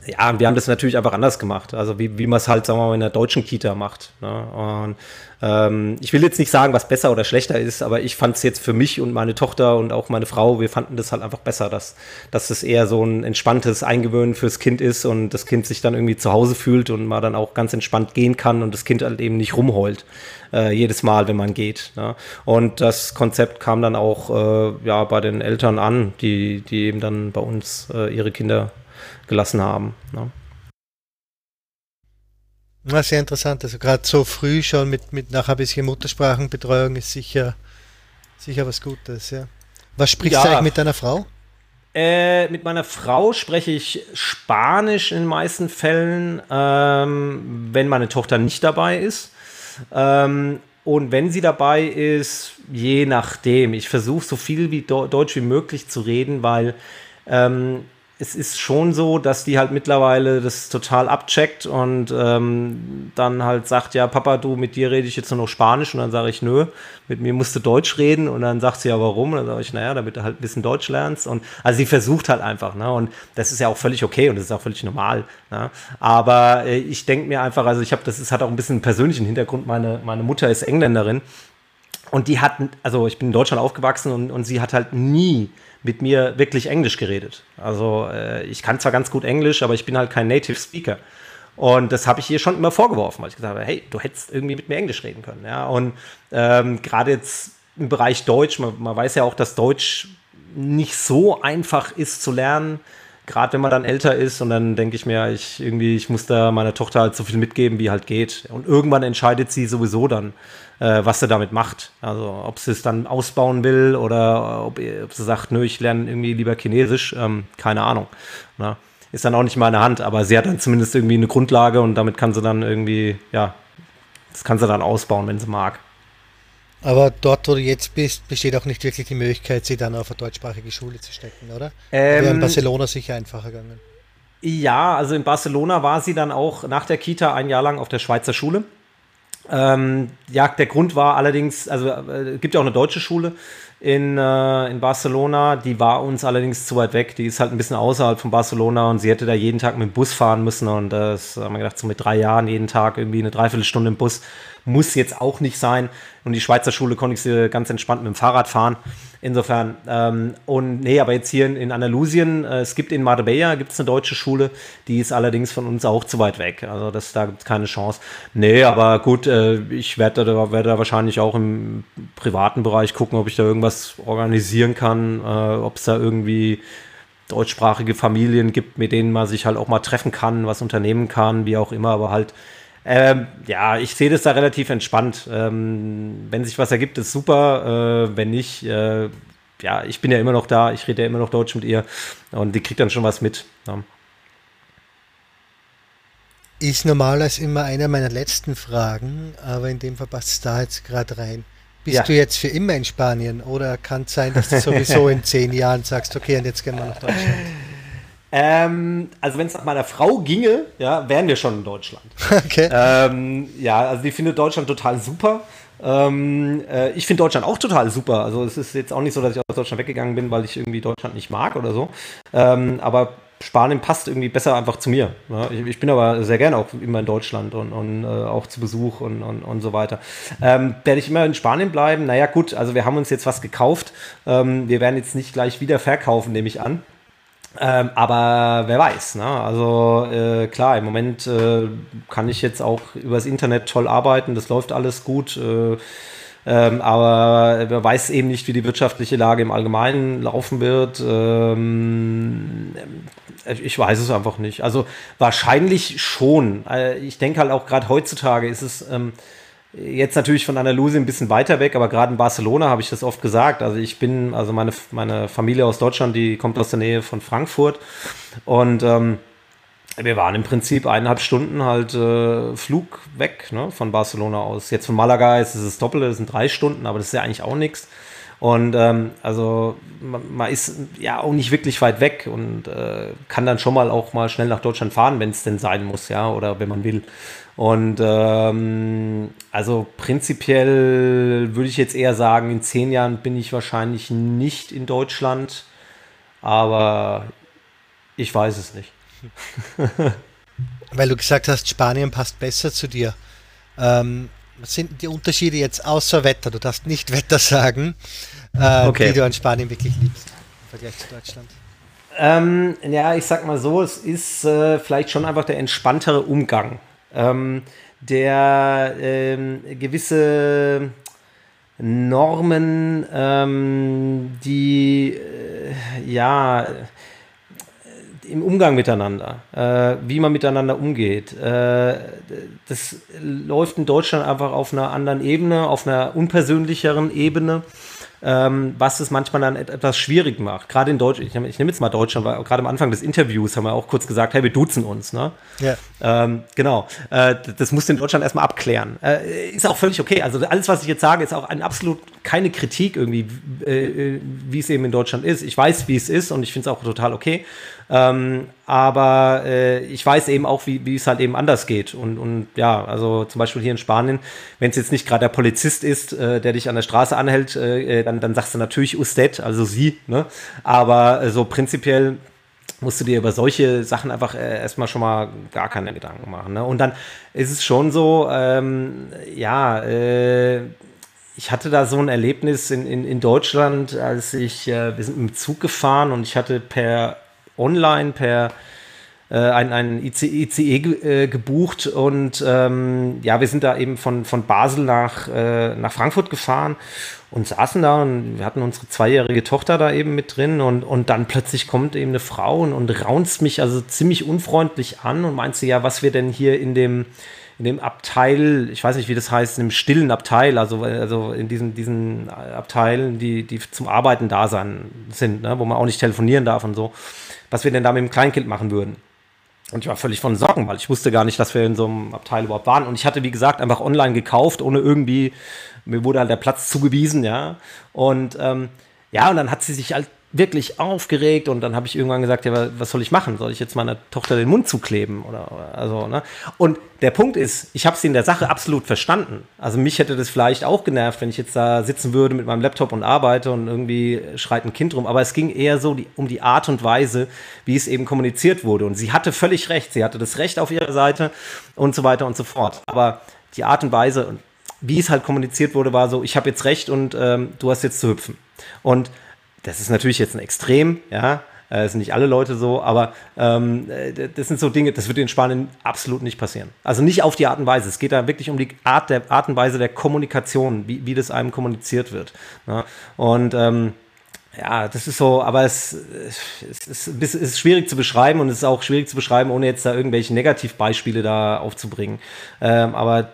ja, wir haben das natürlich einfach anders gemacht. Also wie, wie man es halt, sagen wir mal, in der deutschen Kita macht. Ne? Und ähm, ich will jetzt nicht sagen, was besser oder schlechter ist, aber ich fand es jetzt für mich und meine Tochter und auch meine Frau, wir fanden das halt einfach besser, dass, dass es eher so ein entspanntes Eingewöhnen fürs Kind ist und das Kind sich dann irgendwie zu Hause fühlt und man dann auch ganz entspannt gehen kann und das Kind halt eben nicht rumheult. Äh, jedes Mal, wenn man geht. Ne? Und das Konzept kam dann auch äh, ja, bei den Eltern an, die, die eben dann bei uns äh, ihre Kinder gelassen haben. Ne? Ja, sehr interessant. Also gerade so früh schon mit, mit nachher ein bisschen Muttersprachenbetreuung ist sicher, sicher was Gutes, ja. Was sprichst ja. du eigentlich mit deiner Frau? Äh, mit meiner Frau spreche ich Spanisch in den meisten Fällen, ähm, wenn meine Tochter nicht dabei ist. Ähm, und wenn sie dabei ist, je nachdem. Ich versuche so viel wie Deutsch wie möglich zu reden, weil ähm, es ist schon so, dass die halt mittlerweile das total abcheckt und ähm, dann halt sagt, ja, Papa, du, mit dir rede ich jetzt nur noch Spanisch und dann sage ich, nö, mit mir musst du Deutsch reden und dann sagt sie ja, warum? Und dann sage ich, naja, damit du halt ein bisschen Deutsch lernst und also sie versucht halt einfach, ne? Und das ist ja auch völlig okay und das ist auch völlig normal. Ne? Aber äh, ich denke mir einfach, also ich habe, das ist, hat auch ein bisschen einen persönlichen Hintergrund. Meine, meine Mutter ist Engländerin und die hat, also ich bin in Deutschland aufgewachsen und, und sie hat halt nie mit mir wirklich Englisch geredet. Also äh, ich kann zwar ganz gut Englisch, aber ich bin halt kein Native Speaker. Und das habe ich ihr schon immer vorgeworfen, weil ich gesagt habe, hey, du hättest irgendwie mit mir Englisch reden können. Ja? Und ähm, gerade jetzt im Bereich Deutsch, man, man, weiß ja auch, dass Deutsch nicht so einfach ist zu lernen, gerade wenn man dann älter ist. Und dann denke ich mir, ich irgendwie, ich muss da meiner Tochter halt so viel mitgeben, wie halt geht. Und irgendwann entscheidet sie sowieso dann, äh, was sie damit macht. Also ob sie es dann ausbauen will oder ob, ob sie sagt, nö, ich lerne irgendwie lieber Chinesisch, ähm, keine Ahnung. Na? Ne? Ist dann auch nicht in meiner Hand, aber sie hat dann zumindest irgendwie eine Grundlage und damit kann sie dann irgendwie, ja, das kann sie dann ausbauen, wenn sie mag. Aber dort, wo du jetzt bist, besteht auch nicht wirklich die Möglichkeit, sie dann auf eine deutschsprachige Schule zu stecken, oder? Ähm, Wäre in Barcelona sicher einfacher gegangen. Ja, also in Barcelona war sie dann auch nach der Kita ein Jahr lang auf der Schweizer Schule. Ähm, ja, der Grund war allerdings, also äh, gibt ja auch eine deutsche Schule in, äh, in Barcelona, die war uns allerdings zu weit weg. Die ist halt ein bisschen außerhalb von Barcelona und sie hätte da jeden Tag mit dem Bus fahren müssen und das haben wir gedacht, so mit drei Jahren jeden Tag irgendwie eine Dreiviertelstunde im Bus muss jetzt auch nicht sein. Und die Schweizer Schule konnte ich ganz entspannt mit dem Fahrrad fahren. Insofern, ähm, und nee, aber jetzt hier in, in Andalusien, äh, es gibt in Marbella gibt es eine deutsche Schule, die ist allerdings von uns auch zu weit weg. Also das, da gibt es keine Chance. Nee, aber gut, äh, ich werde da, werd da wahrscheinlich auch im privaten Bereich gucken, ob ich da irgendwas organisieren kann, äh, ob es da irgendwie deutschsprachige Familien gibt, mit denen man sich halt auch mal treffen kann, was unternehmen kann, wie auch immer, aber halt ähm, ja, ich sehe das da relativ entspannt. Ähm, wenn sich was ergibt, ist super. Äh, wenn nicht, äh, ja, ich bin ja immer noch da, ich rede ja immer noch Deutsch mit ihr und die kriegt dann schon was mit. Ja. Ist normalerweise immer einer meiner letzten Fragen, aber in dem Fall passt es da jetzt gerade rein. Bist ja. du jetzt für immer in Spanien oder kann es sein, dass du sowieso in zehn Jahren sagst, okay, und jetzt gehen wir nach Deutschland? Ähm, also wenn es nach meiner Frau ginge, ja, wären wir schon in Deutschland. Okay. Ähm, ja, also die findet Deutschland total super. Ähm, äh, ich finde Deutschland auch total super. Also es ist jetzt auch nicht so, dass ich aus Deutschland weggegangen bin, weil ich irgendwie Deutschland nicht mag oder so. Ähm, aber Spanien passt irgendwie besser einfach zu mir. Ja, ich, ich, bin aber sehr gerne auch immer in Deutschland und, und äh, auch zu Besuch und, und, und so weiter. Ähm, werde ich immer in Spanien bleiben? Naja, gut, also wir haben uns jetzt was gekauft. Ähm, wir werden jetzt nicht gleich wieder verkaufen, nehme ich an. Ähm, aber wer weiß, ne? Also äh, klar, im Moment äh, kann ich jetzt auch übers Internet toll arbeiten, das läuft alles gut. Äh, ähm, aber wer weiß eben nicht, wie die wirtschaftliche Lage im Allgemeinen laufen wird. Ähm, ich weiß es einfach nicht. Also wahrscheinlich schon. Äh, ich denke halt auch gerade heutzutage ist es ähm, Jetzt natürlich von Andalusien ein bisschen weiter weg, aber gerade in Barcelona habe ich das oft gesagt. Also ich bin, also meine, meine Familie aus Deutschland, die kommt aus der Nähe von Frankfurt und ähm, wir waren im Prinzip eineinhalb Stunden halt äh, Flug weg ne, von Barcelona aus. Jetzt von Malaga ist es das Doppelte, das sind drei Stunden, aber das ist ja eigentlich auch nichts. Und ähm, also man, man, ist ja auch nicht wirklich weit weg und äh, kann dann schon mal auch mal schnell nach Deutschland fahren, wenn es denn sein muss, ja, oder wenn man will. Und ähm, also prinzipiell würde ich jetzt eher sagen, in zehn Jahren bin ich wahrscheinlich nicht in Deutschland, aber ich weiß es nicht. Weil du gesagt hast, Spanien passt besser zu dir. Ähm, was sind die Unterschiede jetzt außer Wetter? Du darfst nicht Wetter sagen, äh, okay. die du an Spanien wirklich liebst im Vergleich zu Deutschland. Ähm, ja, ich sag mal so, es ist äh, vielleicht schon einfach der entspanntere Umgang ähm, der ähm, gewisse Normen, ähm, die äh, ja im Umgang miteinander, äh, wie man miteinander umgeht. Äh, das läuft in Deutschland einfach auf einer anderen Ebene, auf einer unpersönlicheren Ebene ähm, was es manchmal dann etwas schwierig macht. Gerade in Deutschland, ich, ich nehme jetzt mal Deutschland, weil gerade am Anfang des Interviews haben wir auch kurz gesagt, hey, wir duzen uns. Ne? Ja. Ähm, genau. Äh, das musst du in Deutschland erstmal abklären. Äh, ist auch völlig okay. Also alles, was ich jetzt sage, ist auch ein absolut keine Kritik irgendwie, äh, äh wie es eben in Deutschland ist. Ich weiß, wie es ist und ich finde es auch total okay. Ähm, aber äh, ich weiß eben auch, wie, es halt eben anders geht. Und, und ja, also zum Beispiel hier in Spanien, wenn es jetzt nicht gerade der Polizist ist, äh, der dich an der Straße anhält, äh, dann, dann sagst du natürlich usted, also sie. Ne? Aber äh, so prinzipiell musst du dir über solche Sachen einfach äh, erstmal schon mal gar keine Gedanken machen. Ne? Und dann ist es schon so, ähm, ja, äh, ich hatte da so ein Erlebnis in, in, in Deutschland, als ich, äh, wir sind mit dem Zug gefahren und ich hatte per online per äh, ein, ein ICE, ICE äh, gebucht und ähm, ja, wir sind da eben von, von Basel nach, äh, nach Frankfurt gefahren und saßen da und wir hatten unsere zweijährige Tochter da eben mit drin und, und dann plötzlich kommt eben eine Frau und, und raunzt mich also ziemlich unfreundlich an und meinte, ja, was wir denn hier in dem in dem Abteil, ich weiß nicht, wie das heißt, in dem stillen Abteil, also, also in diesen, diesen Abteilen, die, die zum Arbeiten da sein sind, ne, wo man auch nicht telefonieren darf und so was wir denn da mit dem Kleinkind machen würden. Und ich war völlig von Sorgen, weil ich wusste gar nicht, dass wir in so einem Abteil überhaupt waren. Und ich hatte, wie gesagt, einfach online gekauft, ohne irgendwie, mir wurde halt der Platz zugewiesen, ja. Und ähm, ja, und dann hat sie sich halt wirklich aufgeregt und dann habe ich irgendwann gesagt, ja, was soll ich machen? Soll ich jetzt meiner Tochter den Mund zukleben oder, oder also, ne? Und der Punkt ist, ich habe sie in der Sache absolut verstanden. Also mich hätte das vielleicht auch genervt, wenn ich jetzt da sitzen würde mit meinem Laptop und arbeite und irgendwie schreit ein Kind rum, aber es ging eher so die, um die Art und Weise, wie es eben kommuniziert wurde und sie hatte völlig recht, sie hatte das Recht auf ihrer Seite und so weiter und so fort. Aber die Art und Weise, wie es halt kommuniziert wurde, war so, ich habe jetzt recht und ähm, du hast jetzt zu hüpfen. Und das ist natürlich jetzt ein Extrem, ja. Äh, es sind nicht alle Leute so, aber ähm, äh, das sind so Dinge, das wird in Spanien absolut nicht passieren. Also nicht auf die Art und Weise. Es geht da wirklich um die Art, der, Art und Weise der Kommunikation, wie, wie das einem kommuniziert wird. Ja? Und ähm, ja, das ist so, aber es, es, ist, es ist schwierig zu beschreiben und es ist auch schwierig zu beschreiben, ohne jetzt da irgendwelche Negativbeispiele da aufzubringen. Ähm, aber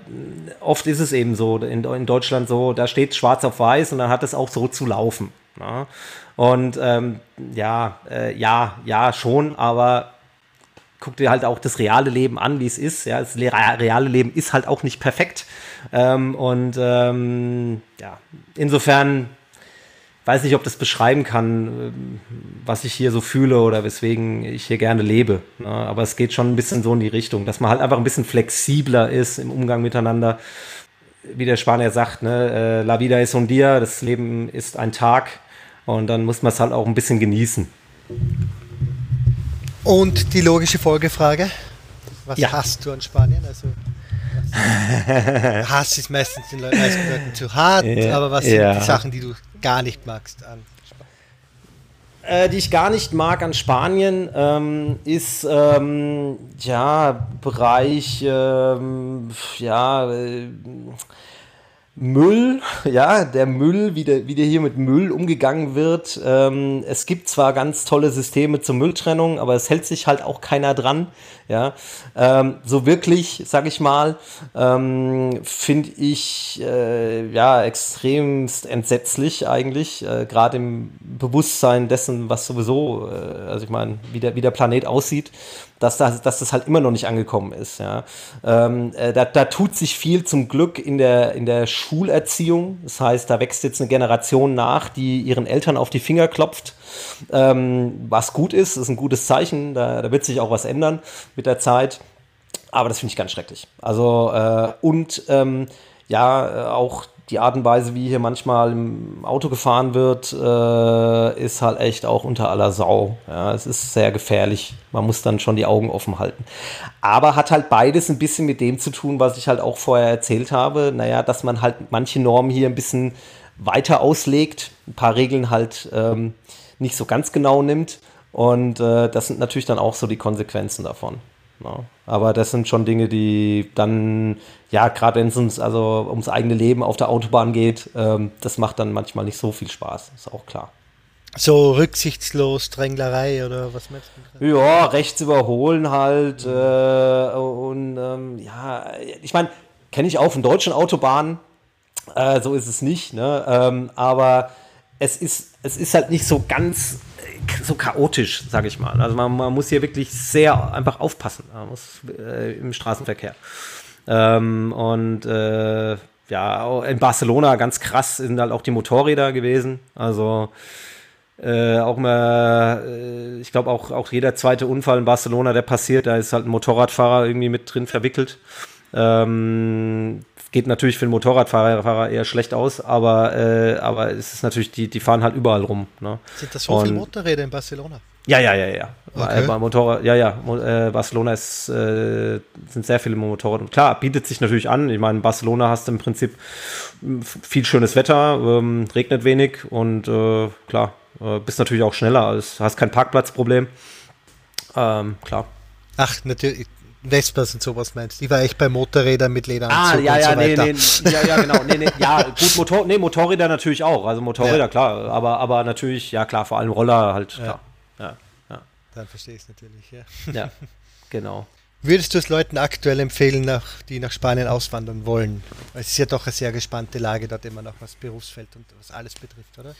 oft ist es eben so, in, in Deutschland so, da steht schwarz auf weiß und dann hat es auch so zu laufen. Na? Und ähm, ja, äh, ja, ja, schon, aber guck dir halt auch das reale Leben an, wie es ist. Ja, das reale Leben ist halt auch nicht perfekt. Ähm, und ähm, ja, insofern weiß nicht, ob das beschreiben kann, ähm, was ich hier so fühle oder weswegen ich hier gerne lebe. Ne? Aber es geht schon ein bisschen so in die Richtung, dass man halt einfach ein bisschen flexibler ist im Umgang miteinander. Wie der Spanier sagt, ne? Äh, La vida es un día, das Leben ist ein Tag und dann muss man es halt auch ein bisschen genießen. Und die logische Folgefrage: Was ja. hast du an Spanien? Also, Hass ist meistens den meisten Leuten zu hart, ja. aber was sind ja. die Sachen, die du gar nicht magst an äh, die ich gar nicht mag an Spanien, ähm, ist ähm, ja Bereich ähm, ja äh, Müll, ja, der Müll, wie der, wie der hier mit Müll umgegangen wird. Ähm, es gibt zwar ganz tolle Systeme zur Mülltrennung, aber es hält sich halt auch keiner dran. Ja, ähm, so wirklich, sag ich mal, ähm, finde ich äh, ja extremst entsetzlich eigentlich, äh, gerade im Bewusstsein dessen, was sowieso, äh, also ich meine, wie der, wie der Planet aussieht dass das, dass das halt immer noch nicht angekommen ist. Ja. Ähm, äh, da, da tut sich viel zum Glück in der, in der Schulerziehung. Das heißt, da wächst jetzt eine Generation nach, die ihren Eltern auf die Finger klopft. Ähm, was gut ist, ist ein gutes Zeichen. Da, da wird sich auch was ändern mit der Zeit. Aber das finde ich ganz schrecklich. Also, äh, und ähm, ja, äh, auch die Art und Weise, wie hier manchmal im Auto gefahren wird, äh, ist halt echt auch unter aller Sau. Ja, es ist sehr gefährlich. Man muss dann schon die Augen offen halten. Aber hat halt beides ein bisschen mit dem zu tun, was ich halt auch vorher erzählt habe. Naja, dass man halt manche Normen hier ein bisschen weiter auslegt, ein paar Regeln halt ähm, nicht so ganz genau nimmt. Und äh, das sind natürlich dann auch so die Konsequenzen davon. Ja. Aber das sind schon Dinge, die dann, ja, gerade wenn es uns also ums eigene Leben auf der Autobahn geht, ähm, das macht dann manchmal nicht so viel Spaß, ist auch klar. So rücksichtslos, Dränglerei oder was meinst du? Ja, rechts überholen halt. Äh, und ähm, ja, ich meine, kenne ich auch von deutschen Autobahnen. Äh, so ist es nicht, ne? Ähm, aber es ist, es ist halt nicht so ganz so chaotisch, sage ich mal. Also man, man, muss hier wirklich sehr einfach aufpassen muss, äh, im Straßenverkehr. Ähm, und äh, ja, in Barcelona ganz krass sind halt auch die Motorräder gewesen. Also äh, auch mal, äh, ich glaube auch, auch jeder zweite Unfall in Barcelona, der passiert, da ist halt ein Motorradfahrer irgendwie mit drin verwickelt. Ähm, geht natürlich für einen Motorradfahrer eher schlecht aus, aber, äh, aber es ist natürlich, die, die fahren halt überall rum. Ne? Sind das so viele Motorräder in Barcelona? Ja, ja, ja, ja. Okay. Äh, Motorrad, ja, ja. Äh, Barcelona ist, äh, sind sehr viele Motorräder. Klar, bietet sich natürlich an. Ich meine, in Barcelona hast du im Prinzip viel schönes Wetter, ähm, regnet wenig und äh, klar, äh, bist natürlich auch schneller. Also hast kein Parkplatzproblem. Ähm, klar. Ach, natürlich. Vespas und sowas meinst. Die war echt bei Motorrädern mit Lederanzug ah, ja, ja, und so nee, nee, ja, ja, genau. Nee, nee, ja, gut, Motor, nee, Motorräder natürlich auch. Also Motorräder, ja. klar. Aber, aber natürlich, ja klar, vor allem Roller halt, klar. Ja, ja. Dann verstehe ich es natürlich, ja. Ja, genau. Würdest du es Leuten aktuell empfehlen, nach, die nach Spanien auswandern wollen? Es ist ja doch eine sehr gespannte Lage dort immer noch, was Berufsfeld und was alles betrifft, oder?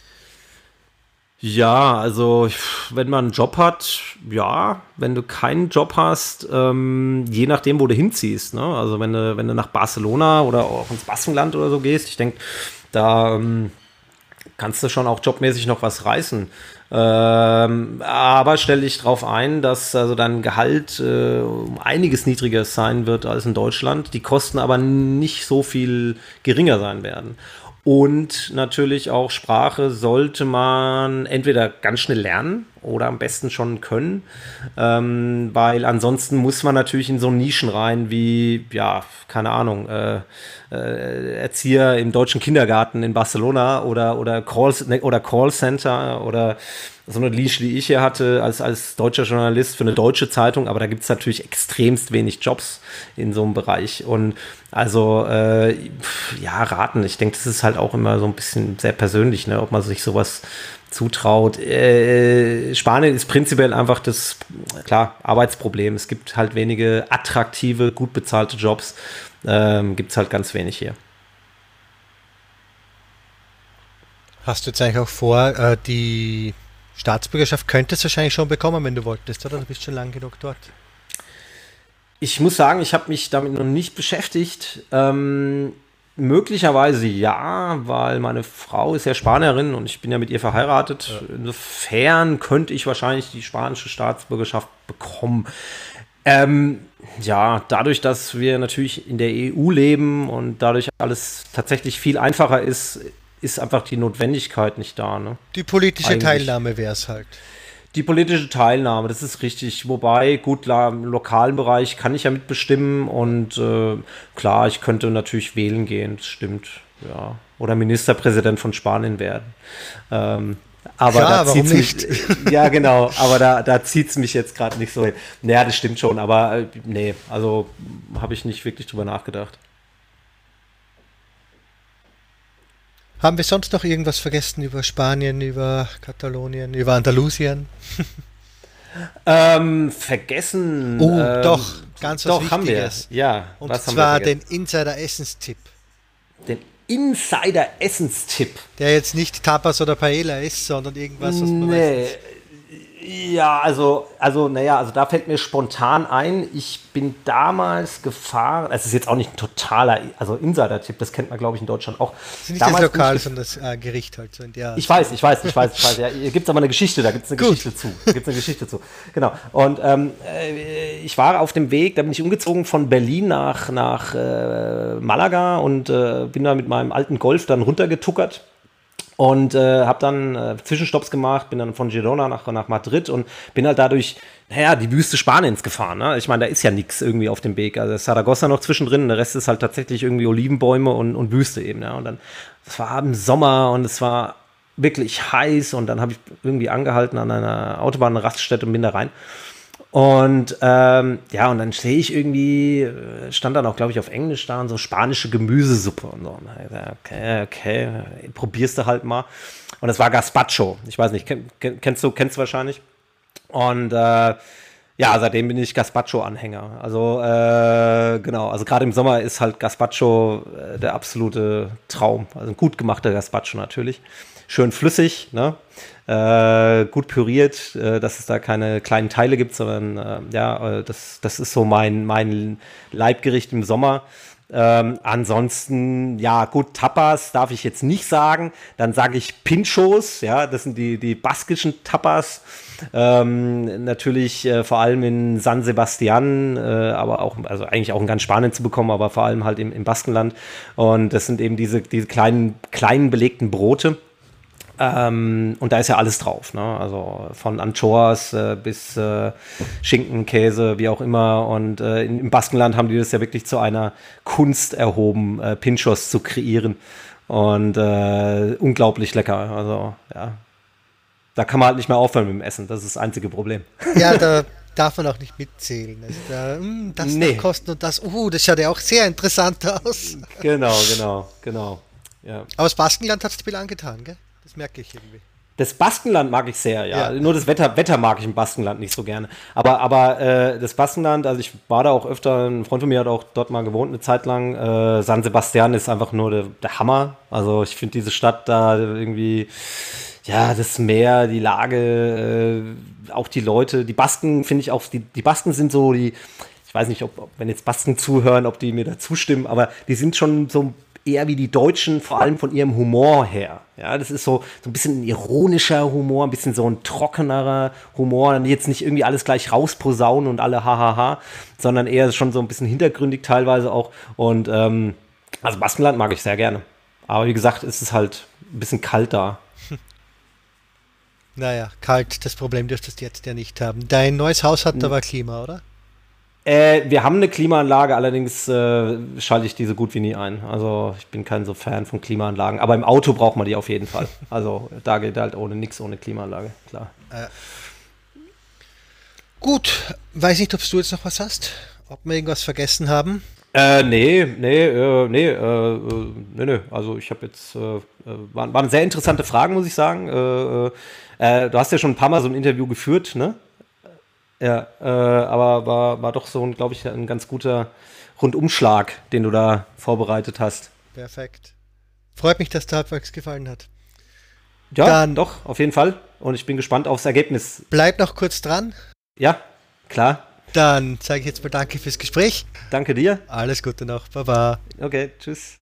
Ja, also wenn man einen Job hat, ja, wenn du keinen Job hast, ähm, je nachdem, wo du hinziehst. Ne? Also wenn du, wenn du nach Barcelona oder auch ins Baskenland oder so gehst, ich denke, da ähm, kannst du schon auch jobmäßig noch was reißen. Ähm, aber stell dich darauf ein, dass also dein Gehalt äh, um einiges niedriger sein wird als in Deutschland, die Kosten aber nicht so viel geringer sein werden. Und natürlich auch Sprache sollte man entweder ganz schnell lernen oder am besten schon können, ähm, weil ansonsten muss man natürlich in so Nischen rein wie, ja, keine Ahnung, äh, äh, Erzieher im deutschen Kindergarten in Barcelona oder, oder, Call, oder Callcenter oder so eine Leash, die ich hier hatte als, als deutscher Journalist für eine deutsche Zeitung, aber da gibt es natürlich extremst wenig Jobs in so einem Bereich. Und also, äh, ja, raten. Ich denke, das ist halt auch immer so ein bisschen sehr persönlich, ne, ob man sich sowas zutraut. Äh, Spanien ist prinzipiell einfach das, klar, Arbeitsproblem. Es gibt halt wenige attraktive, gut bezahlte Jobs. Ähm, gibt es halt ganz wenig hier. Hast du jetzt eigentlich auch vor, äh, die Staatsbürgerschaft könntest du wahrscheinlich schon bekommen, wenn du wolltest, oder? Du bist schon lang genug dort. Ich muss sagen, ich habe mich damit noch nicht beschäftigt. Ähm, möglicherweise ja, weil meine Frau ist ja Spanierin und ich bin ja mit ihr verheiratet. Ja. Insofern könnte ich wahrscheinlich die spanische Staatsbürgerschaft bekommen. Ähm, ja, dadurch, dass wir natürlich in der EU leben und dadurch alles tatsächlich viel einfacher ist, ist einfach die Notwendigkeit nicht da. Ne? Die politische Eigentlich. Teilnahme wäre es halt. Die politische Teilnahme, das ist richtig. Wobei, gut, im lokalen Bereich kann ich ja mitbestimmen und äh, klar, ich könnte natürlich wählen gehen, das stimmt. Ja. Oder Ministerpräsident von Spanien werden. Ähm, aber Klar, da zieht nicht? Mich, ja, genau, aber da, da zieht es mich jetzt gerade nicht so hin. Naja, das stimmt schon, aber äh, nee, also habe ich nicht wirklich drüber nachgedacht. Haben wir sonst noch irgendwas vergessen über Spanien, über Katalonien, über Andalusien? ähm, vergessen. Oh, ähm, doch, ganz was doch, haben wir. Ja, und zwar den Insider-Essenstipp. Den Insider-Essenstipp. Der jetzt nicht Tapas oder Paella ist, sondern irgendwas, was man nee. weiß. Ja, also, also, naja, also da fällt mir spontan ein, ich bin damals gefahren, es ist jetzt auch nicht ein totaler, also Insider-Tipp, das kennt man, glaube ich, in Deutschland auch. Das ist nicht damals das Lokal, sondern das äh, Gericht halt. So in der ich weiß, ich weiß, ich weiß, ich weiß. Ja, hier gibt es aber eine Geschichte, da gibt es eine Gut. Geschichte zu. Da gibt eine Geschichte zu. Genau. Und ähm, äh, ich war auf dem Weg, da bin ich umgezogen von Berlin nach, nach äh, Malaga und äh, bin da mit meinem alten Golf dann runtergetuckert und äh, habe dann äh, Zwischenstopps gemacht, bin dann von Girona nach, nach Madrid und bin halt dadurch, naja, die Wüste Spaniens gefahren. Ne? Ich meine, da ist ja nichts irgendwie auf dem Weg. Also Saragossa noch zwischendrin, der Rest ist halt tatsächlich irgendwie Olivenbäume und, und Wüste eben. Ja? Und dann, es war im Sommer und es war wirklich heiß und dann habe ich irgendwie angehalten an einer Autobahnraststätte und bin da rein. Und ähm, ja, und dann sehe ich irgendwie, äh, stand dann auch, glaube ich, auf Englisch da und so spanische Gemüsesuppe und so. Und okay, okay, probierst du halt mal. Und es war Gazpacho. Ich weiß nicht, kennst du, kennst du wahrscheinlich. Und äh, ja, seitdem bin ich Gazpacho-Anhänger. Also äh, genau, also gerade im Sommer ist halt Gazpacho äh, der absolute Traum. Also ein gut gemachter Gazpacho natürlich. Schön flüssig, ne? Äh, gut püriert, äh, dass es da keine kleinen Teile gibt, sondern äh, ja, äh, das, das ist so mein, mein Leibgericht im Sommer. Ähm, ansonsten, ja, gut, Tapas darf ich jetzt nicht sagen. Dann sage ich Pinchos, ja, das sind die, die baskischen Tapas. Ähm, natürlich äh, vor allem in San Sebastian, äh, aber auch, also eigentlich auch in ganz Spanien zu bekommen, aber vor allem halt im, im Baskenland. Und das sind eben diese, diese kleinen, kleinen belegten Brote. Ähm, und da ist ja alles drauf, ne? Also von Anchoas äh, bis äh, Schinken, Käse, wie auch immer. Und äh, im Baskenland haben die das ja wirklich zu einer Kunst erhoben, äh, Pinchos zu kreieren. Und äh, unglaublich lecker. Also, ja. Da kann man halt nicht mehr aufhören mit dem Essen. Das ist das einzige Problem. Ja, da darf man auch nicht mitzählen. Also da, mh, hm, das nee. kostet und das. Uh, das schaut ja auch sehr interessant aus. Genau, genau, genau. Ja. Aber das Baskenland hat es dir angetan, gell? Das merke ich irgendwie. Das Baskenland mag ich sehr, ja. ja. Nur das Wetter, Wetter mag ich im Baskenland nicht so gerne. Aber, aber äh, das Baskenland, also ich war da auch öfter, ein Freund von mir hat auch dort mal gewohnt, eine Zeit lang. Äh, San Sebastian ist einfach nur der, der Hammer. Also ich finde diese Stadt da irgendwie, ja, das Meer, die Lage, äh, auch die Leute, die Basken finde ich auch, die, die Basken sind so die, ich weiß nicht, ob, ob, wenn jetzt Basken zuhören, ob die mir da zustimmen, aber die sind schon so eher wie die Deutschen, vor allem von ihrem Humor her. Ja, das ist so, so ein bisschen ein ironischer Humor, ein bisschen so ein trockenerer Humor, jetzt nicht irgendwie alles gleich rausposaunen und alle hahaha, sondern eher schon so ein bisschen hintergründig teilweise auch. Und ähm, also Baskenland mag ich sehr gerne. Aber wie gesagt, ist es halt ein bisschen kalt da. Naja, kalt, das Problem dürftest du jetzt ja nicht haben. Dein neues Haus hat aber Klima, oder? Äh, wir haben eine Klimaanlage, allerdings äh, schalte ich diese gut wie nie ein. Also ich bin kein so Fan von Klimaanlagen. Aber im Auto braucht man die auf jeden Fall. Also da geht halt ohne nichts ohne Klimaanlage, klar. Äh. Gut, weiß nicht, ob du jetzt noch was hast, ob wir irgendwas vergessen haben. Äh, nee, nee, äh, nee, äh, äh nee, nee, also ich habe jetzt, äh, äh, waren, waren sehr interessante Fragen, muss ich sagen. Äh, du hast ja schon ein paar Mal so ein Interview geführt, ne? Ja, äh, aber war, war doch so, glaube ich, ein ganz guter Rundumschlag, den du da vorbereitet hast. Perfekt. Freut mich, dass der halbwegs gefallen hat. Ja, Dann doch, auf jeden Fall. Und ich bin gespannt aufs Ergebnis. Bleib noch kurz dran. Ja, klar. Dann sage ich jetzt mal Danke fürs Gespräch. Danke dir. Alles Gute noch. Baba. Okay, tschüss.